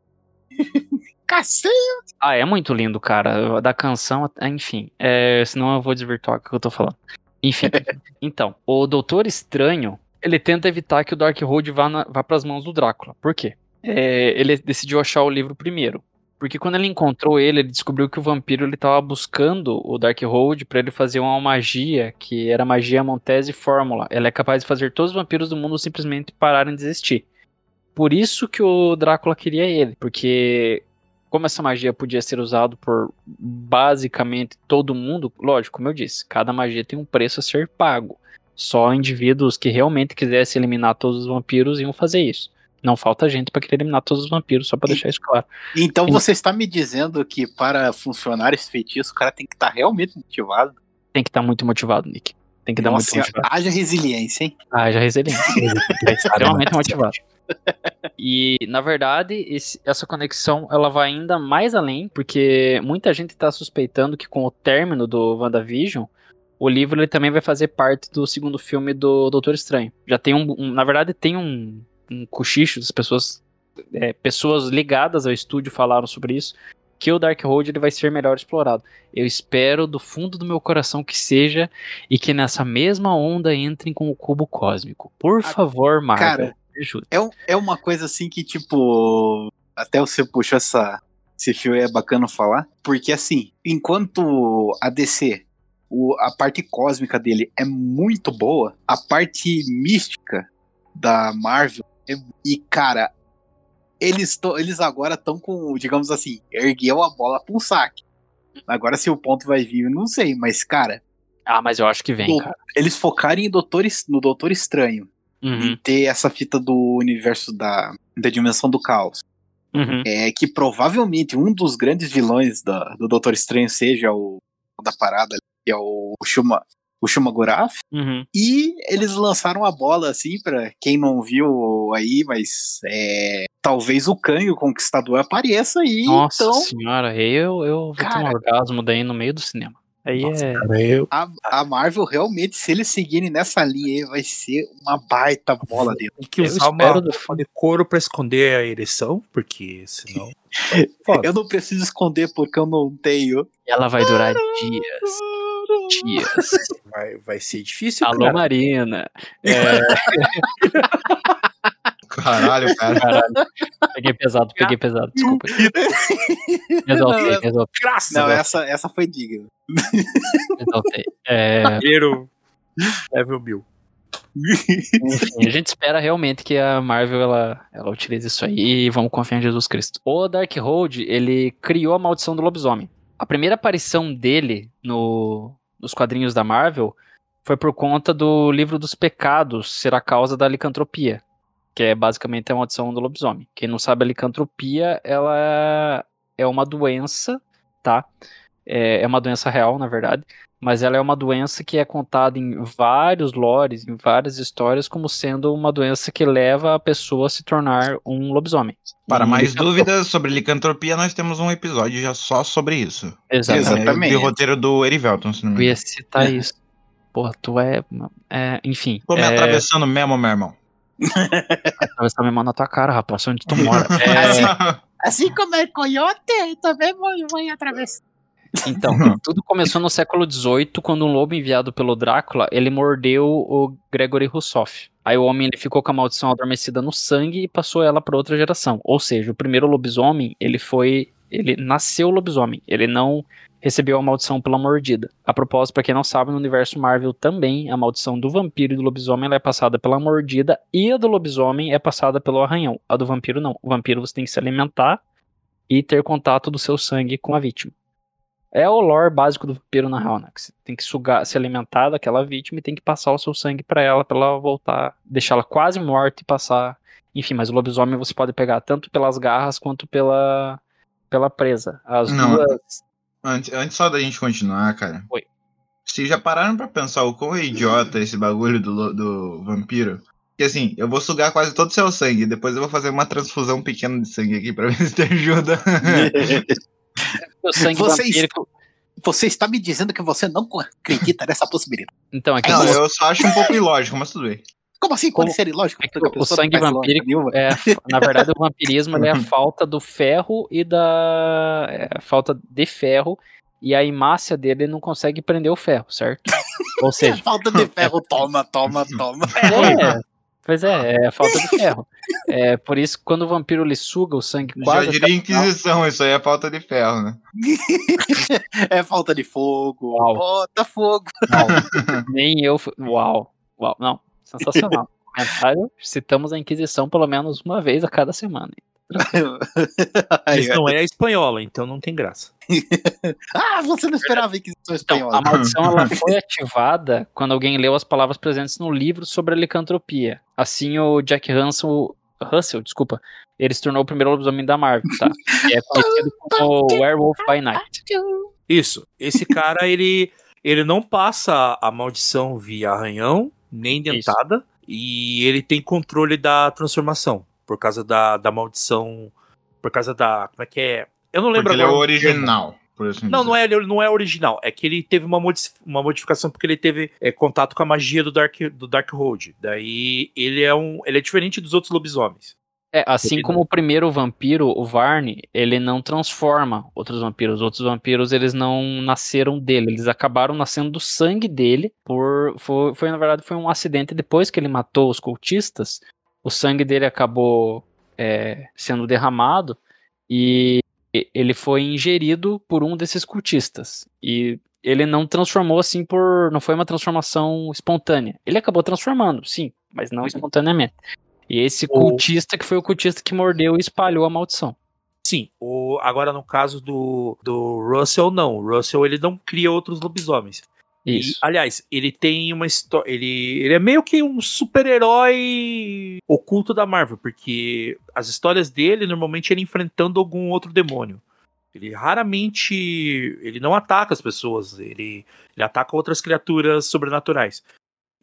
Cacete! Ah, é muito lindo, cara. Da canção, enfim. É, senão eu vou desvirtuar o que eu tô falando. Enfim. então, o Doutor Estranho, ele tenta evitar que o Darkhold vá, na, vá pras mãos do Drácula. Por quê? É, ele decidiu achar o livro primeiro. Porque quando ele encontrou ele, ele descobriu que o vampiro ele tava buscando o Darkhold pra ele fazer uma magia, que era magia Montese Fórmula. Ela é capaz de fazer todos os vampiros do mundo simplesmente pararem de existir. Por isso que o Drácula queria ele, porque como essa magia podia ser usada por basicamente todo mundo, lógico, como eu disse, cada magia tem um preço a ser pago. Só indivíduos que realmente quisessem eliminar todos os vampiros iam fazer isso. Não falta gente pra querer eliminar todos os vampiros, só pra E- deixar isso claro. Então Sim. você está me dizendo que para funcionar esse feitiço, o cara tem que estar realmente motivado? Tem que estar muito motivado, Nick. Tem que dar muito Nossa, motivado. haja resiliência, hein? Já resiliência. é extremamente motivado. E, na verdade, esse- essa conexão ela vai ainda mais além, porque muita gente está suspeitando que com o término do WandaVision, o livro ele também vai fazer parte do segundo filme do Doutor Estranho. Já tem um. um- na verdade, tem um, um cochicho das pessoas. é, pessoas ligadas ao estúdio falaram sobre isso. Que o Darkhold ele vai ser melhor explorado. Eu espero do fundo do meu coração que seja e que nessa mesma onda entrem com o cubo cósmico. Por Ah, favor, Marvel, cara, me ajude. É, um- é uma coisa assim que, tipo. até você puxou essa, esse fio é bacana falar, porque assim, enquanto a DC, o- a parte cósmica dele é muito boa, a parte mística da Marvel e cara, eles, tão- eles agora estão com, digamos assim, ergueu a bola pra um saque. Agora se o ponto vai vir, eu não sei, mas cara, Ah, mas eu acho que vem, cara. eles focarem em Doutor, no Doutor Estranho Uhum, e ter essa fita do universo da, da dimensão do caos. uhum. É que provavelmente um dos grandes vilões da- do Doutor Estranho seja o o da parada, que é o Shuma, o Shuma Gorath. Uhum. E eles lançaram a bola assim pra quem não viu aí, mas é, talvez o Canho Conquistador apareça aí. Nossa então senhora, eu, eu vou ter um Cara. orgasmo daí no meio do cinema. Aí Nossa, é. cara, eu, a, a Marvel realmente, se eles seguirem nessa linha aí, vai ser uma baita bola dele. tem que Eu usar uma espero do de couro pra esconder a ereção, porque senão. Eu não preciso esconder porque eu não tenho. Ela vai durar dias. Dias. Vai, vai ser difícil, Alô, cara. Marina. É, Caralho, cara. caralho. Peguei pesado, peguei pesado, desculpa. Exaltei, exaltei, Graças Não, essa, essa foi digna. exaltei. É, Primeiro level mil. enfim, a gente espera realmente que a Marvel ela, ela utilize isso aí e vamos confiar em Jesus Cristo. O Darkhold, ele criou a maldição do lobisomem. A primeira aparição dele no, nos quadrinhos da Marvel foi por conta do livro dos pecados ser a causa da licantropia, que é basicamente a maldição do lobisomem. Quem não sabe, a licantropia ela é uma doença, tá? É, é uma doença real, na verdade, mas ela é uma doença que é contada em vários lores, em várias histórias, como sendo uma doença que leva a pessoa a se tornar um lobisomem. Para E mais dúvidas sobre licantropia, nós temos um episódio já só sobre isso. Exatamente. Exatamente. É, de roteiro do Erivelton, se não Eu me ia engano. citar isso. Porra, tu é. é, enfim. Tô me é, atravessando mesmo, meu irmão. atravessar minha mão na tua cara, rapaz, onde tu mora. É, Assim como é coiote, também vou, vou atravessar. Então, tudo começou no século XVIII, quando um lobo enviado pelo Drácula, ele mordeu o Gregory Rousseff. Aí o homem ele ficou com a maldição adormecida no sangue e passou ela para outra geração. Ou seja, o primeiro lobisomem, ele foi, ele nasceu lobisomem, ele não recebeu a maldição pela mordida. A propósito, para quem não sabe, no universo Marvel também, a maldição do vampiro e do lobisomem é passada pela mordida e a do lobisomem é passada pelo arranhão. A do vampiro não. O vampiro você tem que se alimentar e ter contato do seu sangue com a vítima. É o lore básico do vampiro na real, né? Que você tem que sugar, se alimentar daquela vítima e tem que passar o seu sangue pra ela, pra ela voltar, deixar ela quase morta e passar. Enfim, mas o lobisomem você pode pegar tanto pelas garras quanto pela pela presa. As Não. duas. Antes, antes só da gente continuar, cara. Oi. Vocês já pararam pra pensar o quão é idiota esse bagulho do, do vampiro? Porque assim, eu vou sugar quase todo o seu sangue, depois eu vou fazer uma transfusão pequena de sangue aqui pra ver se te ajuda. Vocês- vampírico. Você está me dizendo que você não acredita nessa possibilidade. Então, é que, Não, eu só acho um pouco ilógico, mas tudo bem. Como assim? Como- Pode ser ilógico? é o sangue vampírico é, na verdade, o vampirismo é a falta do ferro e da é, a falta de ferro e a imácia dele não consegue prender o ferro, certo? Ou É seja, falta de ferro, toma, toma, toma. É, pois é, é a falta de ferro. É, por isso, que quando o vampiro lhe suga o sangue quase. Já diria Inquisição, isso aí é falta de ferro, né? É falta de fogo. Uau. Bota fogo. Uau, nem eu. Uau, uau, não, sensacional. Comentário, citamos a Inquisição pelo menos uma vez a cada semana. Isso não é espanhola, então não tem graça. ah, você não esperava a Inquisição Então, Espanhola. a maldição ela foi ativada quando alguém leu as palavras presentes no livro sobre a licantropia. Assim, o Jack Russell, Russell, desculpa, ele se tornou o primeiro lobisomem da Marvel, tá? Que é conhecido como Werewolf by Night. Isso. Esse cara, ele, ele não passa a maldição via arranhão, nem dentada, e ele tem controle da transformação. Por causa da, da maldição. Por causa da. Como é que é? Eu não lembro Porque ele é agora. original, por assim Não, dizer. não é, ele não é original. É que ele teve uma, modi- uma modificação porque ele teve é, contato com a magia do Dark, do Darkhold. Daí ele é um. Ele é diferente dos outros lobisomens. É, assim como o primeiro vampiro, o Varne, ele não transforma outros vampiros. Os outros vampiros, eles não nasceram dele. Eles acabaram nascendo do sangue dele. Por, foi, foi, na verdade, foi um acidente. Depois que ele matou os cultistas, o sangue dele acabou é, sendo derramado e ele foi ingerido por um desses cultistas. E ele não transformou assim por. Não foi uma transformação espontânea. Ele acabou transformando, sim, mas não espontaneamente. E esse O- cultista que foi o cultista que mordeu e espalhou a maldição. Sim, o, agora no caso do, do Russell, não. O Russell ele não cria outros lobisomens. E, Isso. aliás, ele tem uma história. Ele, ele é meio que um super-herói oculto da Marvel, porque as histórias dele normalmente ele enfrentando algum outro demônio. Ele raramente. Ele não ataca as pessoas, ele, ele ataca outras criaturas sobrenaturais.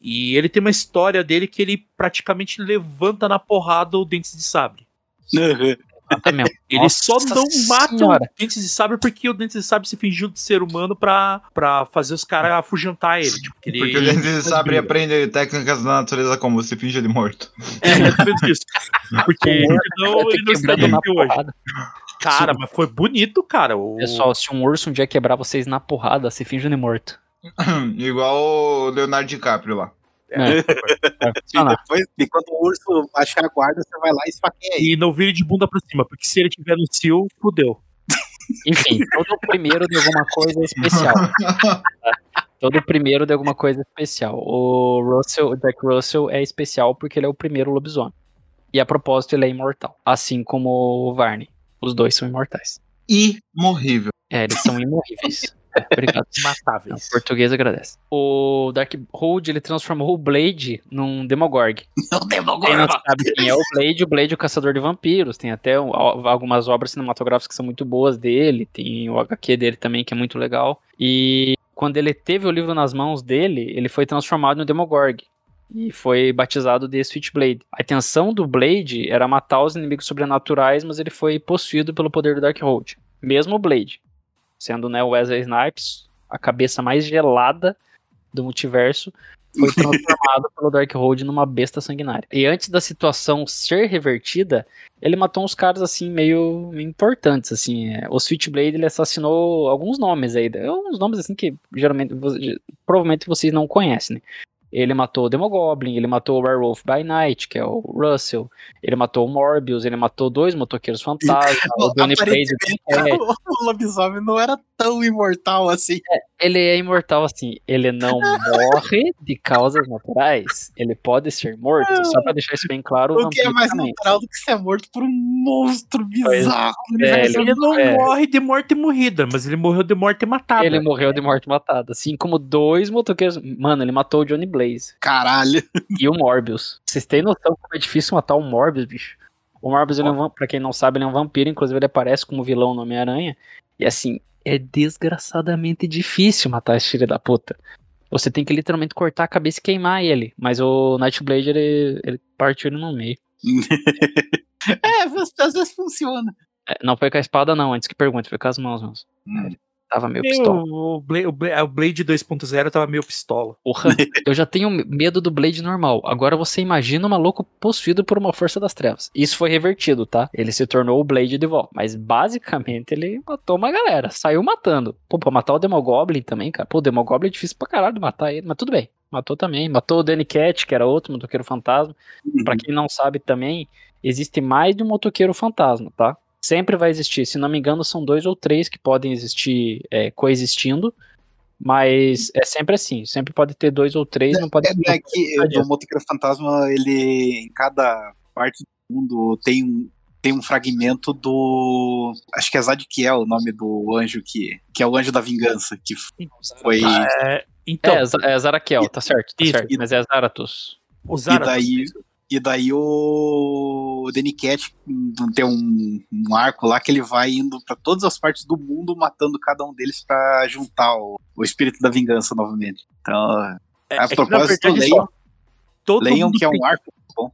E ele tem uma história dele que ele praticamente levanta na porrada o Dentes de Sabre. Exatamente. Ele Nossa só não mata senhora. o Dentes de Sabre porque o Dentes de Sabre se fingiu de ser humano pra, pra fazer os caras afugentar ele. Tipo, ele Porque o gente ele sabe briga. aprende técnicas da natureza como se finge de morto. É, menos isso. Porque senão ele não estaria Quebrando na aqui hoje. Cara, mas foi bonito, cara. O... Pessoal, se um urso um dia quebrar vocês na porrada, se finge de morto. Igual o Leonardo DiCaprio lá. É, E funcionar. depois, e quando o urso baixar a guarda, você vai lá e esfaqueia ele. E não vire de bunda pra cima, porque se ele tiver no cio, fudeu. Enfim, todo primeiro de alguma coisa especial. Todo primeiro de alguma coisa especial. O Russell, o Jack Russell é especial porque ele é o primeiro lobisomem. E a propósito, ele é imortal. Assim como o Varney. Os dois são imortais. Imorrível. É, eles são imorríveis. Obrigado. O Matáveis. português agradece. O Darkhold, ele transformou o Blade num Demogorg. Não Quem não sabe quem é o Blade, o Blade é o caçador de vampiros. Tem até um- al- algumas obras cinematográficas que são muito boas dele. Tem o HQ dele também, que é muito legal. E quando ele teve o livro nas mãos dele, ele foi transformado no Demogorg. E foi batizado de Switchblade. A intenção do Blade era matar os inimigos sobrenaturais, mas ele foi possuído pelo poder do Darkhold. Mesmo o Blade. Sendo né, o Wesley Snipes, a cabeça mais gelada do multiverso, foi transformado pelo Darkhold numa besta sanguinária. E antes da situação ser revertida, ele matou uns caras assim meio importantes assim. É, O Switchblade ele assassinou alguns nomes aí, uns nomes assim que geralmente provavelmente vocês não conhecem, né? Ele matou o Demogoblin, ele matou o Werewolf by Night, que é o Russell. Ele matou o Morbius, ele matou dois motoqueiros fantasma, o Donny Blaze. Aparentemente, o lobisomem não era tão imortal assim. Ele é imortal assim, ele não morre de causas naturais. Ele pode ser morto, só pra deixar isso bem claro. O que é mais natural do que ser morto por um monstro bizarro. é, Mas ele não é. morre de morte morrida, mas ele morreu de morte matada. Ele morreu de morte matada. Assim como dois motoqueiros. Mano, ele matou o Johnny Blaze Caralho. e o Morbius. Vocês têm noção como é difícil matar o Morbius, bicho? O Morbius, ele é um, pra quem não sabe, ele é um vampiro. Inclusive, ele aparece como vilão no Homem-Aranha. E assim, é desgraçadamente difícil matar esse filho da puta. Você tem que literalmente cortar a cabeça e queimar ele. Mas o Nightblade, ele, ele partiu ele no meio. É, às vezes funciona. É, não foi com a espada, não. Antes que pergunte, foi com as mãos mesmo. Hum. Tava meio Meu, pistola. o, Blade, o Bla- o Blade 2.0 tava meio pistola. Porra, eu já tenho medo do Blade normal. Agora você imagina um maluco possuído por uma força das trevas. Isso foi revertido, tá? Ele se tornou o Blade de volta. Mas basicamente ele matou uma galera. Saiu matando. Pô, pra matar o Demogoblin também, cara. Pô, o Demogoblin é difícil pra caralho de matar ele. Mas tudo bem. Matou também. Matou o Danny Cat, que era outro motoqueiro fantasma. Pra quem não sabe também, existe mais de um motoqueiro fantasma, tá? Sempre vai existir. Se não me engano, são dois ou três que podem existir é, coexistindo. Mas é sempre assim. Sempre pode ter dois ou três, não pode É, ter. é que o Motoqueiro Fantasma, ele em cada parte do mundo tem um, tem um fragmento do. Acho que é Zadkiel o nome do anjo que, que é o anjo da vingança, que foi. É, então, É, é Zaraquiel, tá certo, tá Isso, certo. e- Mas é Zaratus. o E Zara. daí, e daí o Danny Cat tem um, um arco lá que ele vai indo pra todas as partes do mundo, matando cada um deles pra juntar o, o espírito da vingança novamente. Então, É, a é propósito, leiam, só- leiam mundo que é um arco muito bom.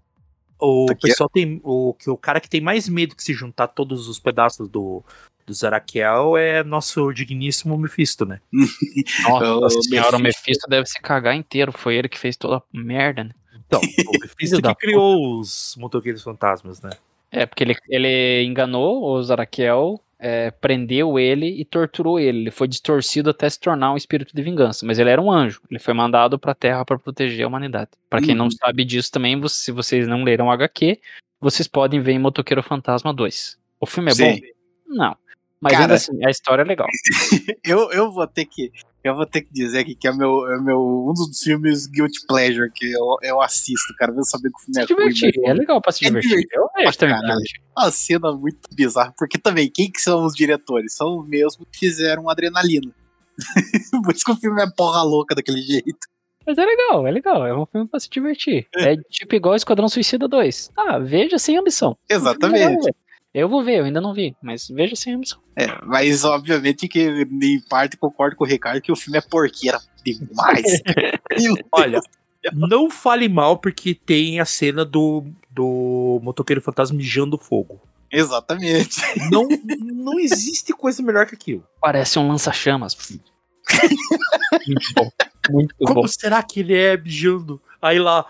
O Aqui é- pessoal tem. O, que o cara que tem mais medo que se juntar todos os pedaços do, do Zarakiel é nosso digníssimo Mephisto, né? Nossa O senhora, o Mephisto. Mephisto deve se cagar inteiro. Foi ele que fez toda a merda, né? Então, o Mephisto que criou os motoqueiros fantasmas, né? É, porque ele, ele enganou o Zaraquiel, é, prendeu ele e torturou ele. Ele foi distorcido até se tornar um espírito de vingança. Mas ele era um anjo. Ele foi mandado pra Terra pra proteger a humanidade. Pra quem não Uhum. sabe disso também, se vocês não leram HQ, vocês podem ver em Motoqueiro Fantasma 2. O filme é Sim. bom? Não. Mas Cara- ainda assim, a história é legal. Eu, eu vou ter que. Eu vou ter que dizer aqui que é, meu, é meu, um dos filmes Guilty Pleasure que eu, eu assisto, cara. Mesmo sabendo que o filme é ruim. divertir, mas é legal pra se É divertir. Eu vejo também. divertir. Uma cena muito bizarra. Porque também, quem que são os diretores? São os mesmos que fizeram Adrenalina. Por isso que o filme é porra louca daquele jeito. Mas é legal, é legal. É um filme pra se divertir. É tipo igual Esquadrão Suicida 2. Ah, veja sem ambição. É Exatamente. Eu vou ver, eu ainda não vi, mas veja sem ambição. É, mas obviamente que em parte concordo com o Ricardo que o filme é porqueira demais. Olha, não fale mal porque tem a cena do, do motoqueiro fantasma mijando fogo. Exatamente. Não, não existe coisa melhor que aquilo. Parece um lança-chamas. Muito bom. Muito Como bom. será que ele é mijando? Aí lá,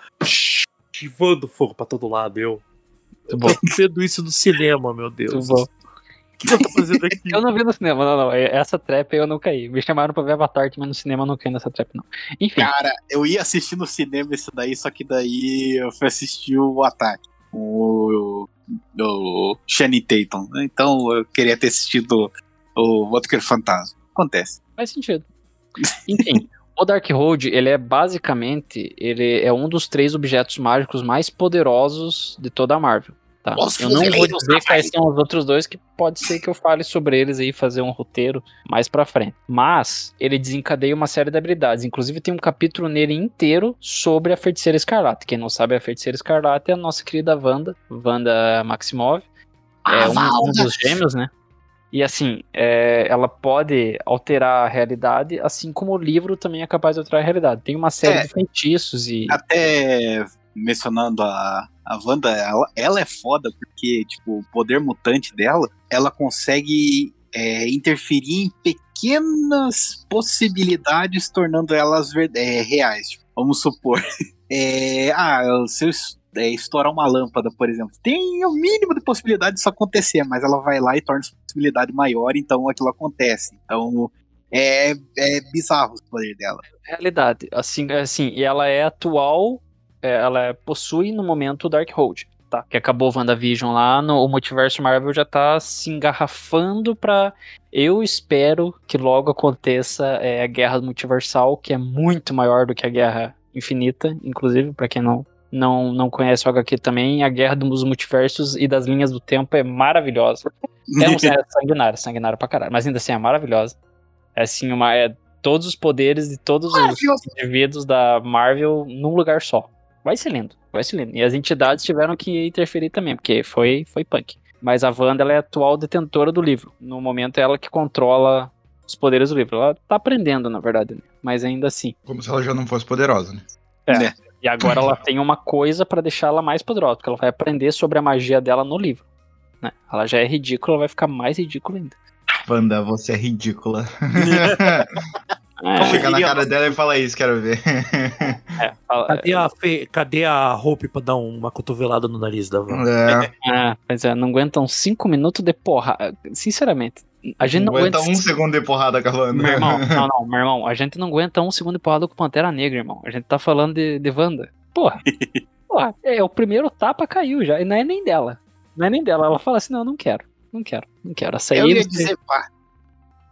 chivando fogo pra todo lado. Eu Muito bom. tô vendo isso no cinema, meu Deus. Muito bom. O que eu tô fazendo aqui? Eu não vi no cinema, não, não. Essa trap eu não caí. Me chamaram pra ver Avatar, mas no cinema eu não caí nessa trap, não. Enfim, Cara, eu ia assistir no cinema esse daí, só que daí eu fui assistir o Ataque. O, o Channing Tatum. Então eu queria ter assistido o Motoqueiro Fantasma. Acontece. faz sentido. Enfim, o Dark Road, ele é basicamente, ele é um dos três objetos mágicos mais poderosos de toda a Marvel. Tá? Os eu não vou fuzileiros dizer quais são os outros dois, que pode ser que eu fale sobre eles aí, fazer um roteiro mais pra frente. Mas, ele desencadeia uma série de habilidades. Inclusive, tem um capítulo nele inteiro sobre a Feiticeira Escarlate. Quem não sabe, a Feiticeira Escarlate é a nossa querida Wanda, Wanda Maximov. É Ah, um, um dos gêmeos, né? E assim, é, ela pode alterar a realidade, assim como o livro também é capaz de alterar a realidade. Tem uma série É. de feitiços e. Até mencionando a, a Wanda, ela, ela é foda porque, tipo, o poder mutante dela, ela consegue é, interferir em pequenas possibilidades, tornando elas é, reais. Tipo, Vamos supor. é, ah, se eu é, estourar uma lâmpada, por exemplo, tem o mínimo de possibilidade disso acontecer, mas ela vai lá e torna essa possibilidade maior, então aquilo acontece. Então é, é bizarro o poder dela. realidade. Assim, assim, e ela é atual, é, ela é- possui no momento o Darkhold, tá? Que acabou o WandaVision lá, no, o multiverso Marvel já tá se engarrafando pra. Eu espero que logo aconteça é, a guerra multiversal, que é muito maior do que a guerra infinita, inclusive, pra quem não. Não, não conhece o HQ também, a guerra dos multiversos e das linhas do tempo é maravilhosa. É um é sanguinário, sanguinário pra caralho, mas ainda assim é maravilhosa. É assim, uma, é todos os poderes de todos os indivíduos da Marvel num lugar só. Vai ser lindo, vai ser lindo. E as entidades tiveram que interferir também, porque foi, foi punk. Mas a Wanda ela é a atual detentora do livro. No momento é ela que controla os poderes do livro. Ela tá aprendendo, na verdade, né? mas ainda assim. Como se ela já não fosse poderosa, né? E agora ela tem uma coisa pra deixar ela mais poderosa, porque ela vai aprender sobre a magia dela no livro. né? Ela já é ridícula, ela vai ficar mais ridícula ainda. Wanda, você é ridícula. É, Chega na cara dela e fala isso, quero ver. é, fala- Cadê a, Fe- cadê a Hope pra dar uma cotovelada no nariz da Wanda? É, pois é, não aguentam cinco minutos de porra. Sinceramente, a gente não, aguenta aguenta. um segundo de porrada com a Wanda. Meu irmão, não, não, meu irmão, a gente não aguenta um segundo de porrada com Pantera Negra, irmão. A gente tá falando de, de Wanda. Porra. Porra, é, o primeiro tapa caiu já, e não é nem dela. Não é nem dela. Ela fala assim: não, não quero, não quero, não quero. Essa aí. Eu ia dizer, pá,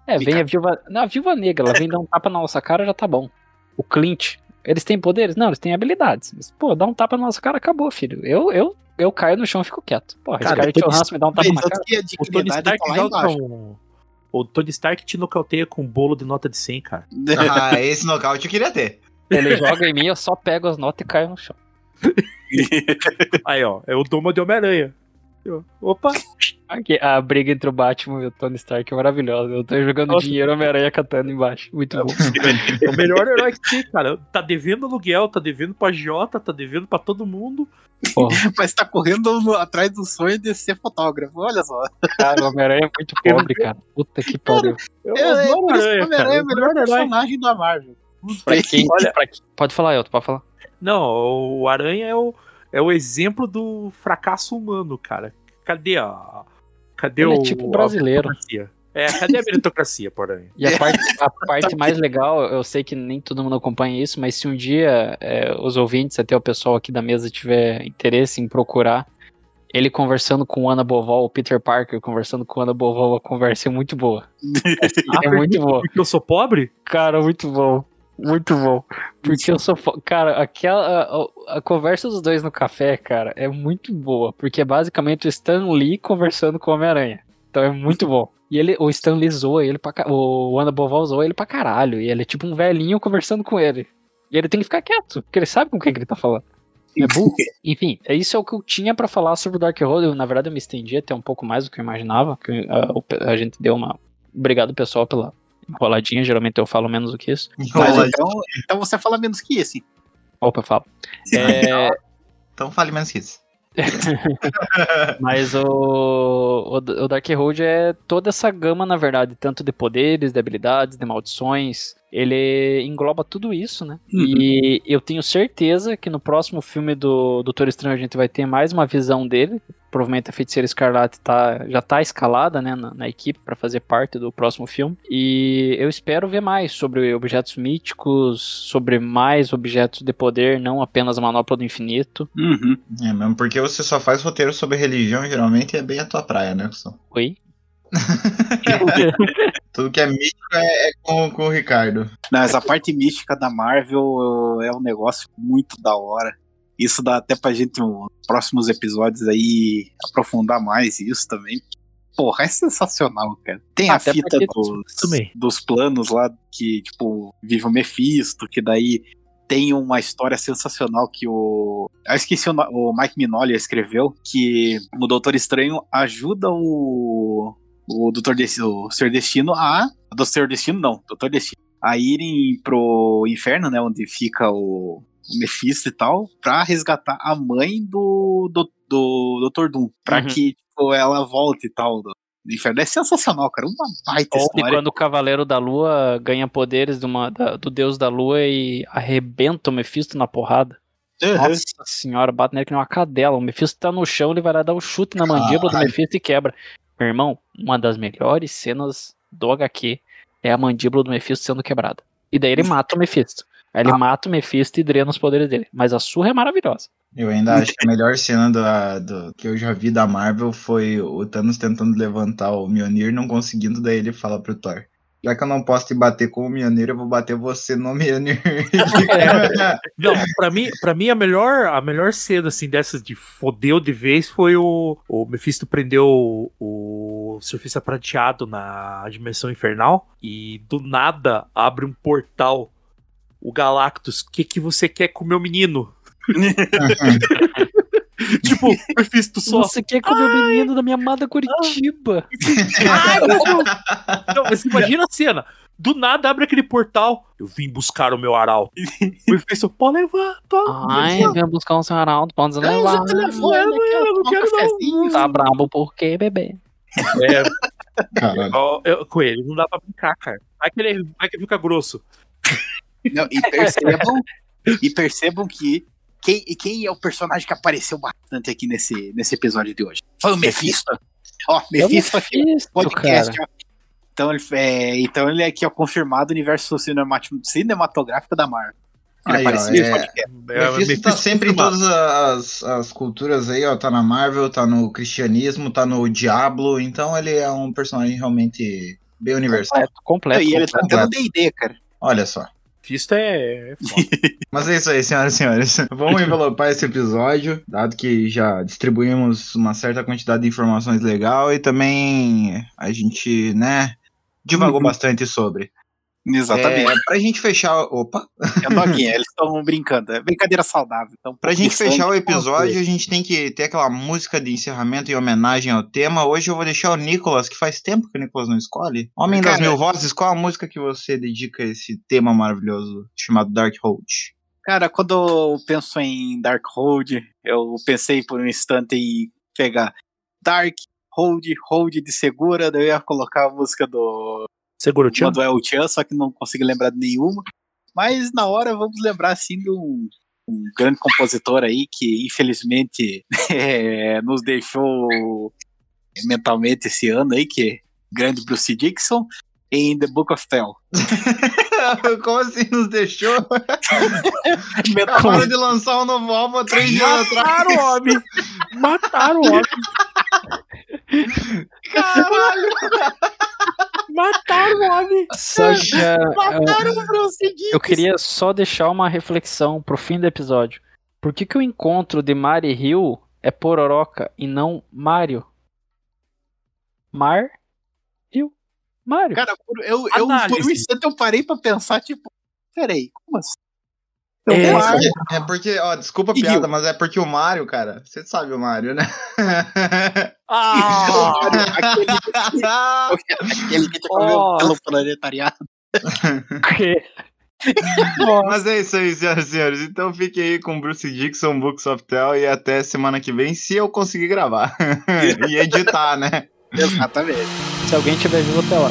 É, vem a viúva. Não, a viúva negra, ela vem dar um tapa na nossa cara, já tá bom. O Clint, eles têm poderes? Não, eles têm habilidades. Mas, pô, dá um tapa na nossa cara, acabou, filho. Eu, eu, eu caio no chão e fico quieto. Porra, Cara, Scarlett Tony- Johansson me dá um tapa na cara. O Tony Stark tá lá joga embaixo. O Tony Stark te nocauteia com um bolo de nota de 100, cara. Ah, esse nocaute eu queria ter. Ele joga em mim, eu só pego as notas e caio no chão. Aí, ó, é o domo de Homem-Aranha. Eu, Opa, Aqui, a briga entre o Batman e o Tony Stark é maravilhosa. Eu tô jogando Nossa. dinheiro, Homem-Aranha cantando embaixo. Muito bom. é o melhor herói que tem, cara. Tá devendo aluguel, tá devendo pra Jota, tá devendo pra todo mundo. Porra, Mas tá correndo atrás do sonho de ser fotógrafo. Olha só. cara, o Homem-Aranha é muito pobre, cara. Puta que pariu. Eu, É, é o Aranha, cara. Homem-Aranha é o melhor personagem da Marvel. Pra quem, Olha- pra quem- Pode falar, Elton, pode falar. Não, o Aranha é o, é o exemplo do fracasso humano, cara. Cadê a. Cadê Ele o. é tipo brasileiro. É, cadê a meritocracia, por Aranha? E a parte, a parte mais legal, eu sei que nem todo mundo acompanha isso, mas se um dia é, os ouvintes, até o pessoal aqui da mesa tiver interesse em procurar, ele conversando com o Ana Bovol, o Peter Parker conversando com o Ana Bovol, a conversa é muito boa. é muito boa. Porque eu sou pobre? Cara, muito bom. Muito bom. Porque eu sou. Cara, aquela. A, a conversa dos dois no café, cara, é muito boa. Porque é basicamente o Stan Lee conversando com o Homem-Aranha. Então é muito bom. E ele, o Stan Lee zoa ele pra O Ana Bovol zoa ele pra caralho. E ele é tipo um velhinho conversando com ele. E ele tem que ficar quieto, porque ele sabe com quem que ele tá falando. É burro. Enfim, é isso é o que eu tinha pra falar sobre o Dark Road. Eu, na verdade, eu me estendi até um pouco mais do que eu imaginava. Que, ah, o pe- a gente deu uma. Obrigado, pessoal, pela enroladinha. Geralmente eu falo menos do que isso. Mas então, então você fala menos que isso. Opa, eu falo. É, Então fale menos que isso. mas o, o, o Dark Road é toda essa gama, na verdade, tanto de poderes, de habilidades, de maldições. Ele engloba tudo isso, né? E eu tenho certeza que no próximo filme do Doutor Estranho a gente vai ter mais uma visão dele. Provavelmente a Feiticeira Escarlate tá, já tá escalada né, na, na equipe para fazer parte do próximo filme. E eu espero ver mais sobre objetos míticos, sobre mais objetos de poder, não apenas a manopla do infinito. Uhum. É mesmo, porque você só faz roteiro sobre religião, geralmente é bem a tua praia, né, Gustavo? Oi? Tudo que é místico é, é com, com o Ricardo. Não, essa parte mística da Marvel é um negócio muito da hora. Isso dá até pra gente, nos próximos episódios aí, aprofundar mais isso também. Porra, é sensacional, cara. Tem a Até fita porque- dos, dos planos lá, que, tipo, vive o Mephisto, que daí tem uma história sensacional que o. Eu esqueci o, o Mike Minoli escreveu, que o Doutor Estranho ajuda o. O Doutor Destino, o Senhor Destino a. Do Senhor Destino, não, Doutor Destino. A irem pro inferno, né? Onde fica o, o Mephisto e tal, pra resgatar a mãe do, do, do Dr. Doom. Pra Uhum. que tipo, ela volte e tal do, inferno. É sensacional, cara. Uma baita Ou história. quando o Cavaleiro da Lua ganha poderes de uma- da- do Deus da Lua e arrebenta o Mephisto na porrada. Uhum. Nossa senhora, bate nele que nem uma cadela. O Mephisto tá no chão, ele vai lá dar o chute na mandíbula do Caralho. Mephisto e quebra. Meu irmão, uma das melhores cenas do HQ é a mandíbula do Mephisto sendo quebrada. E daí ele mata o Mephisto. Aí ele mata o Mephisto e drena os poderes dele. Mas a surra é maravilhosa. Eu ainda acho que a melhor cena da- do, que eu já vi da Marvel foi o Thanos tentando levantar o Mjolnir, não conseguindo, daí ele fala pro Thor. Já que eu não posso te bater com o Mjolnir, eu vou bater você no Mjolnir. Não, pra mim, pra mim a melhor, a melhor cena assim dessas de fodeu de vez foi o, o Mephisto prendeu o, o surfista prateado na dimensão infernal e do nada abre um portal. O Galactus, o que que você quer com o meu menino? tipo, o Mephisto só. Você quer comer o menino da minha amada Curitiba? Ai. Não, mas imagina a cena. Do nada abre aquele portal. Eu vim buscar o meu arauto. O Mephisto, pode levar, pode Ai, vem buscar um Araldo, pode Usa levar. o telefone, Eu não, eu não um quero não. Tá brabo por quê, bebê? É, ó, eu- com ele, não dá pra brincar, cara. Vai que ele, vai que ele fica grosso. Não, e percebam, e percebam que quem, quem é o personagem que apareceu bastante aqui nesse, nesse episódio de hoje? Foi o Mephisto. Ó, Mephisto aqui no Mephisto, podcast, ó. Então ele, é, então ele é aqui, ó, confirmado o universo cinemat- cinematográfico da Marvel. Ele Aí, ó, é- podcast. É, Mephisto tá sempre em todas as, as culturas aí, ó. Tá na Marvel, tá no cristianismo, tá no Diablo. Então ele é um personagem realmente bem universal. Completo, completo. e ele tá até no D&D, cara. Olha só. Mephisto é, é foda. Mas é isso aí, senhoras e senhores. Vamos envelopar esse episódio, dado que já distribuímos uma certa quantidade de informações legal e também a gente, né, divagou Uhum. bastante sobre. Exatamente. É, pra gente fechar. Opa! É, Doguinha, eles estão brincando. É brincadeira saudável. Então, Pra gente fechar o episódio, a gente tem que ter aquela música de encerramento em homenagem ao tema. Hoje eu vou deixar o Nicolas, que faz tempo que o Nicolas não escolhe. Homem das Cara- Mil Vozes, qual a música que você dedica a esse tema maravilhoso chamado Dark Hold? Cara, quando eu penso em Dark Hold, eu pensei por um instante em pegar Dark Hold, Hold de segura, daí eu ia colocar a música do Segura o tio. do El Chan, só que não consegui lembrar de nenhuma. Mas na hora vamos lembrar assim de um, um grande compositor aí que infelizmente eh, nos deixou mentalmente esse ano aí, que é grande Bruce Dixon. em The Book of Tell. Como assim nos deixou? Acabaram de lançar um novo álbum há três dias atrás. Mataram o homem! Mataram o homem! Caralho! Mataram o homem! Só que é, Mataram o Bruce Dickinson. eu queria só deixar uma reflexão pro fim do episódio. Por que, que o encontro de Mari e Rio é Pororoca e não Mário? Mar? Rio? Mário. Cara, por- eu, eu, por um instante eu parei pra pensar, tipo, peraí, como assim? É, Eu- É porque, é porque, ó, desculpa a piada, mas é porque o Mario, cara, você sabe o Mario, né? Ah! aquele, aquele que te comeu Oh. pelo proletariado. Que- Mas é isso aí, senhoras e senhores. Então fique aí com Bruce Dixon, Books of Tell e até semana que vem, se eu conseguir gravar. e editar, né? Exatamente. Se alguém tiver vivo até lá.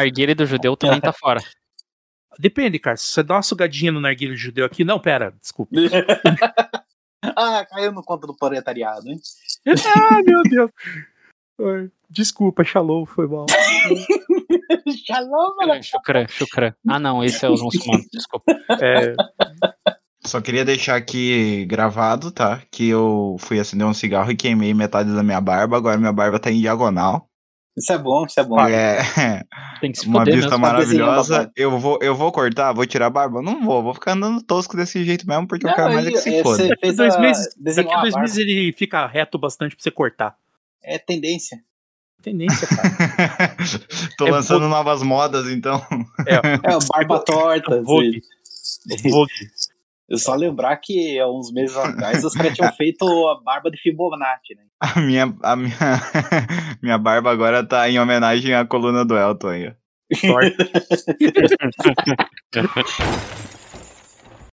O narguile do judeu também tá fora. Depende, cara. Se você dá uma sugadinha no narguilho judeu aqui. Não, pera, desculpa. ah, caiu no conto do proletariado, hein? ah, meu Deus. Desculpa, Shalom, foi mal. Shalom, mano. Chucrã, chucrã. Ah, não, esse é os muçulmanos, desculpa. É, Só queria deixar aqui gravado, tá? Que eu fui acender um cigarro e queimei metade da minha barba. Agora minha barba tá em diagonal. Isso é bom, isso é bom. É Tem que se uma vista maravilhosa. Eu vou, eu vou cortar, vou tirar a barba? Não vou, vou ficar andando tosco desse jeito mesmo, porque eu quero mais é que se aí, foda. Daqui dois a, meses, daqui dois meses ele fica reto bastante pra você cortar. É tendência. Tendência, cara. Tô É lançando novas modas, então. É o barba torta. assim. Vogue. Vogue. Eu só lembrar que há uns meses atrás os caras tinham feito a barba de Fibonacci, né? A minha, a minha, minha barba agora tá em homenagem à coluna do Elton aí.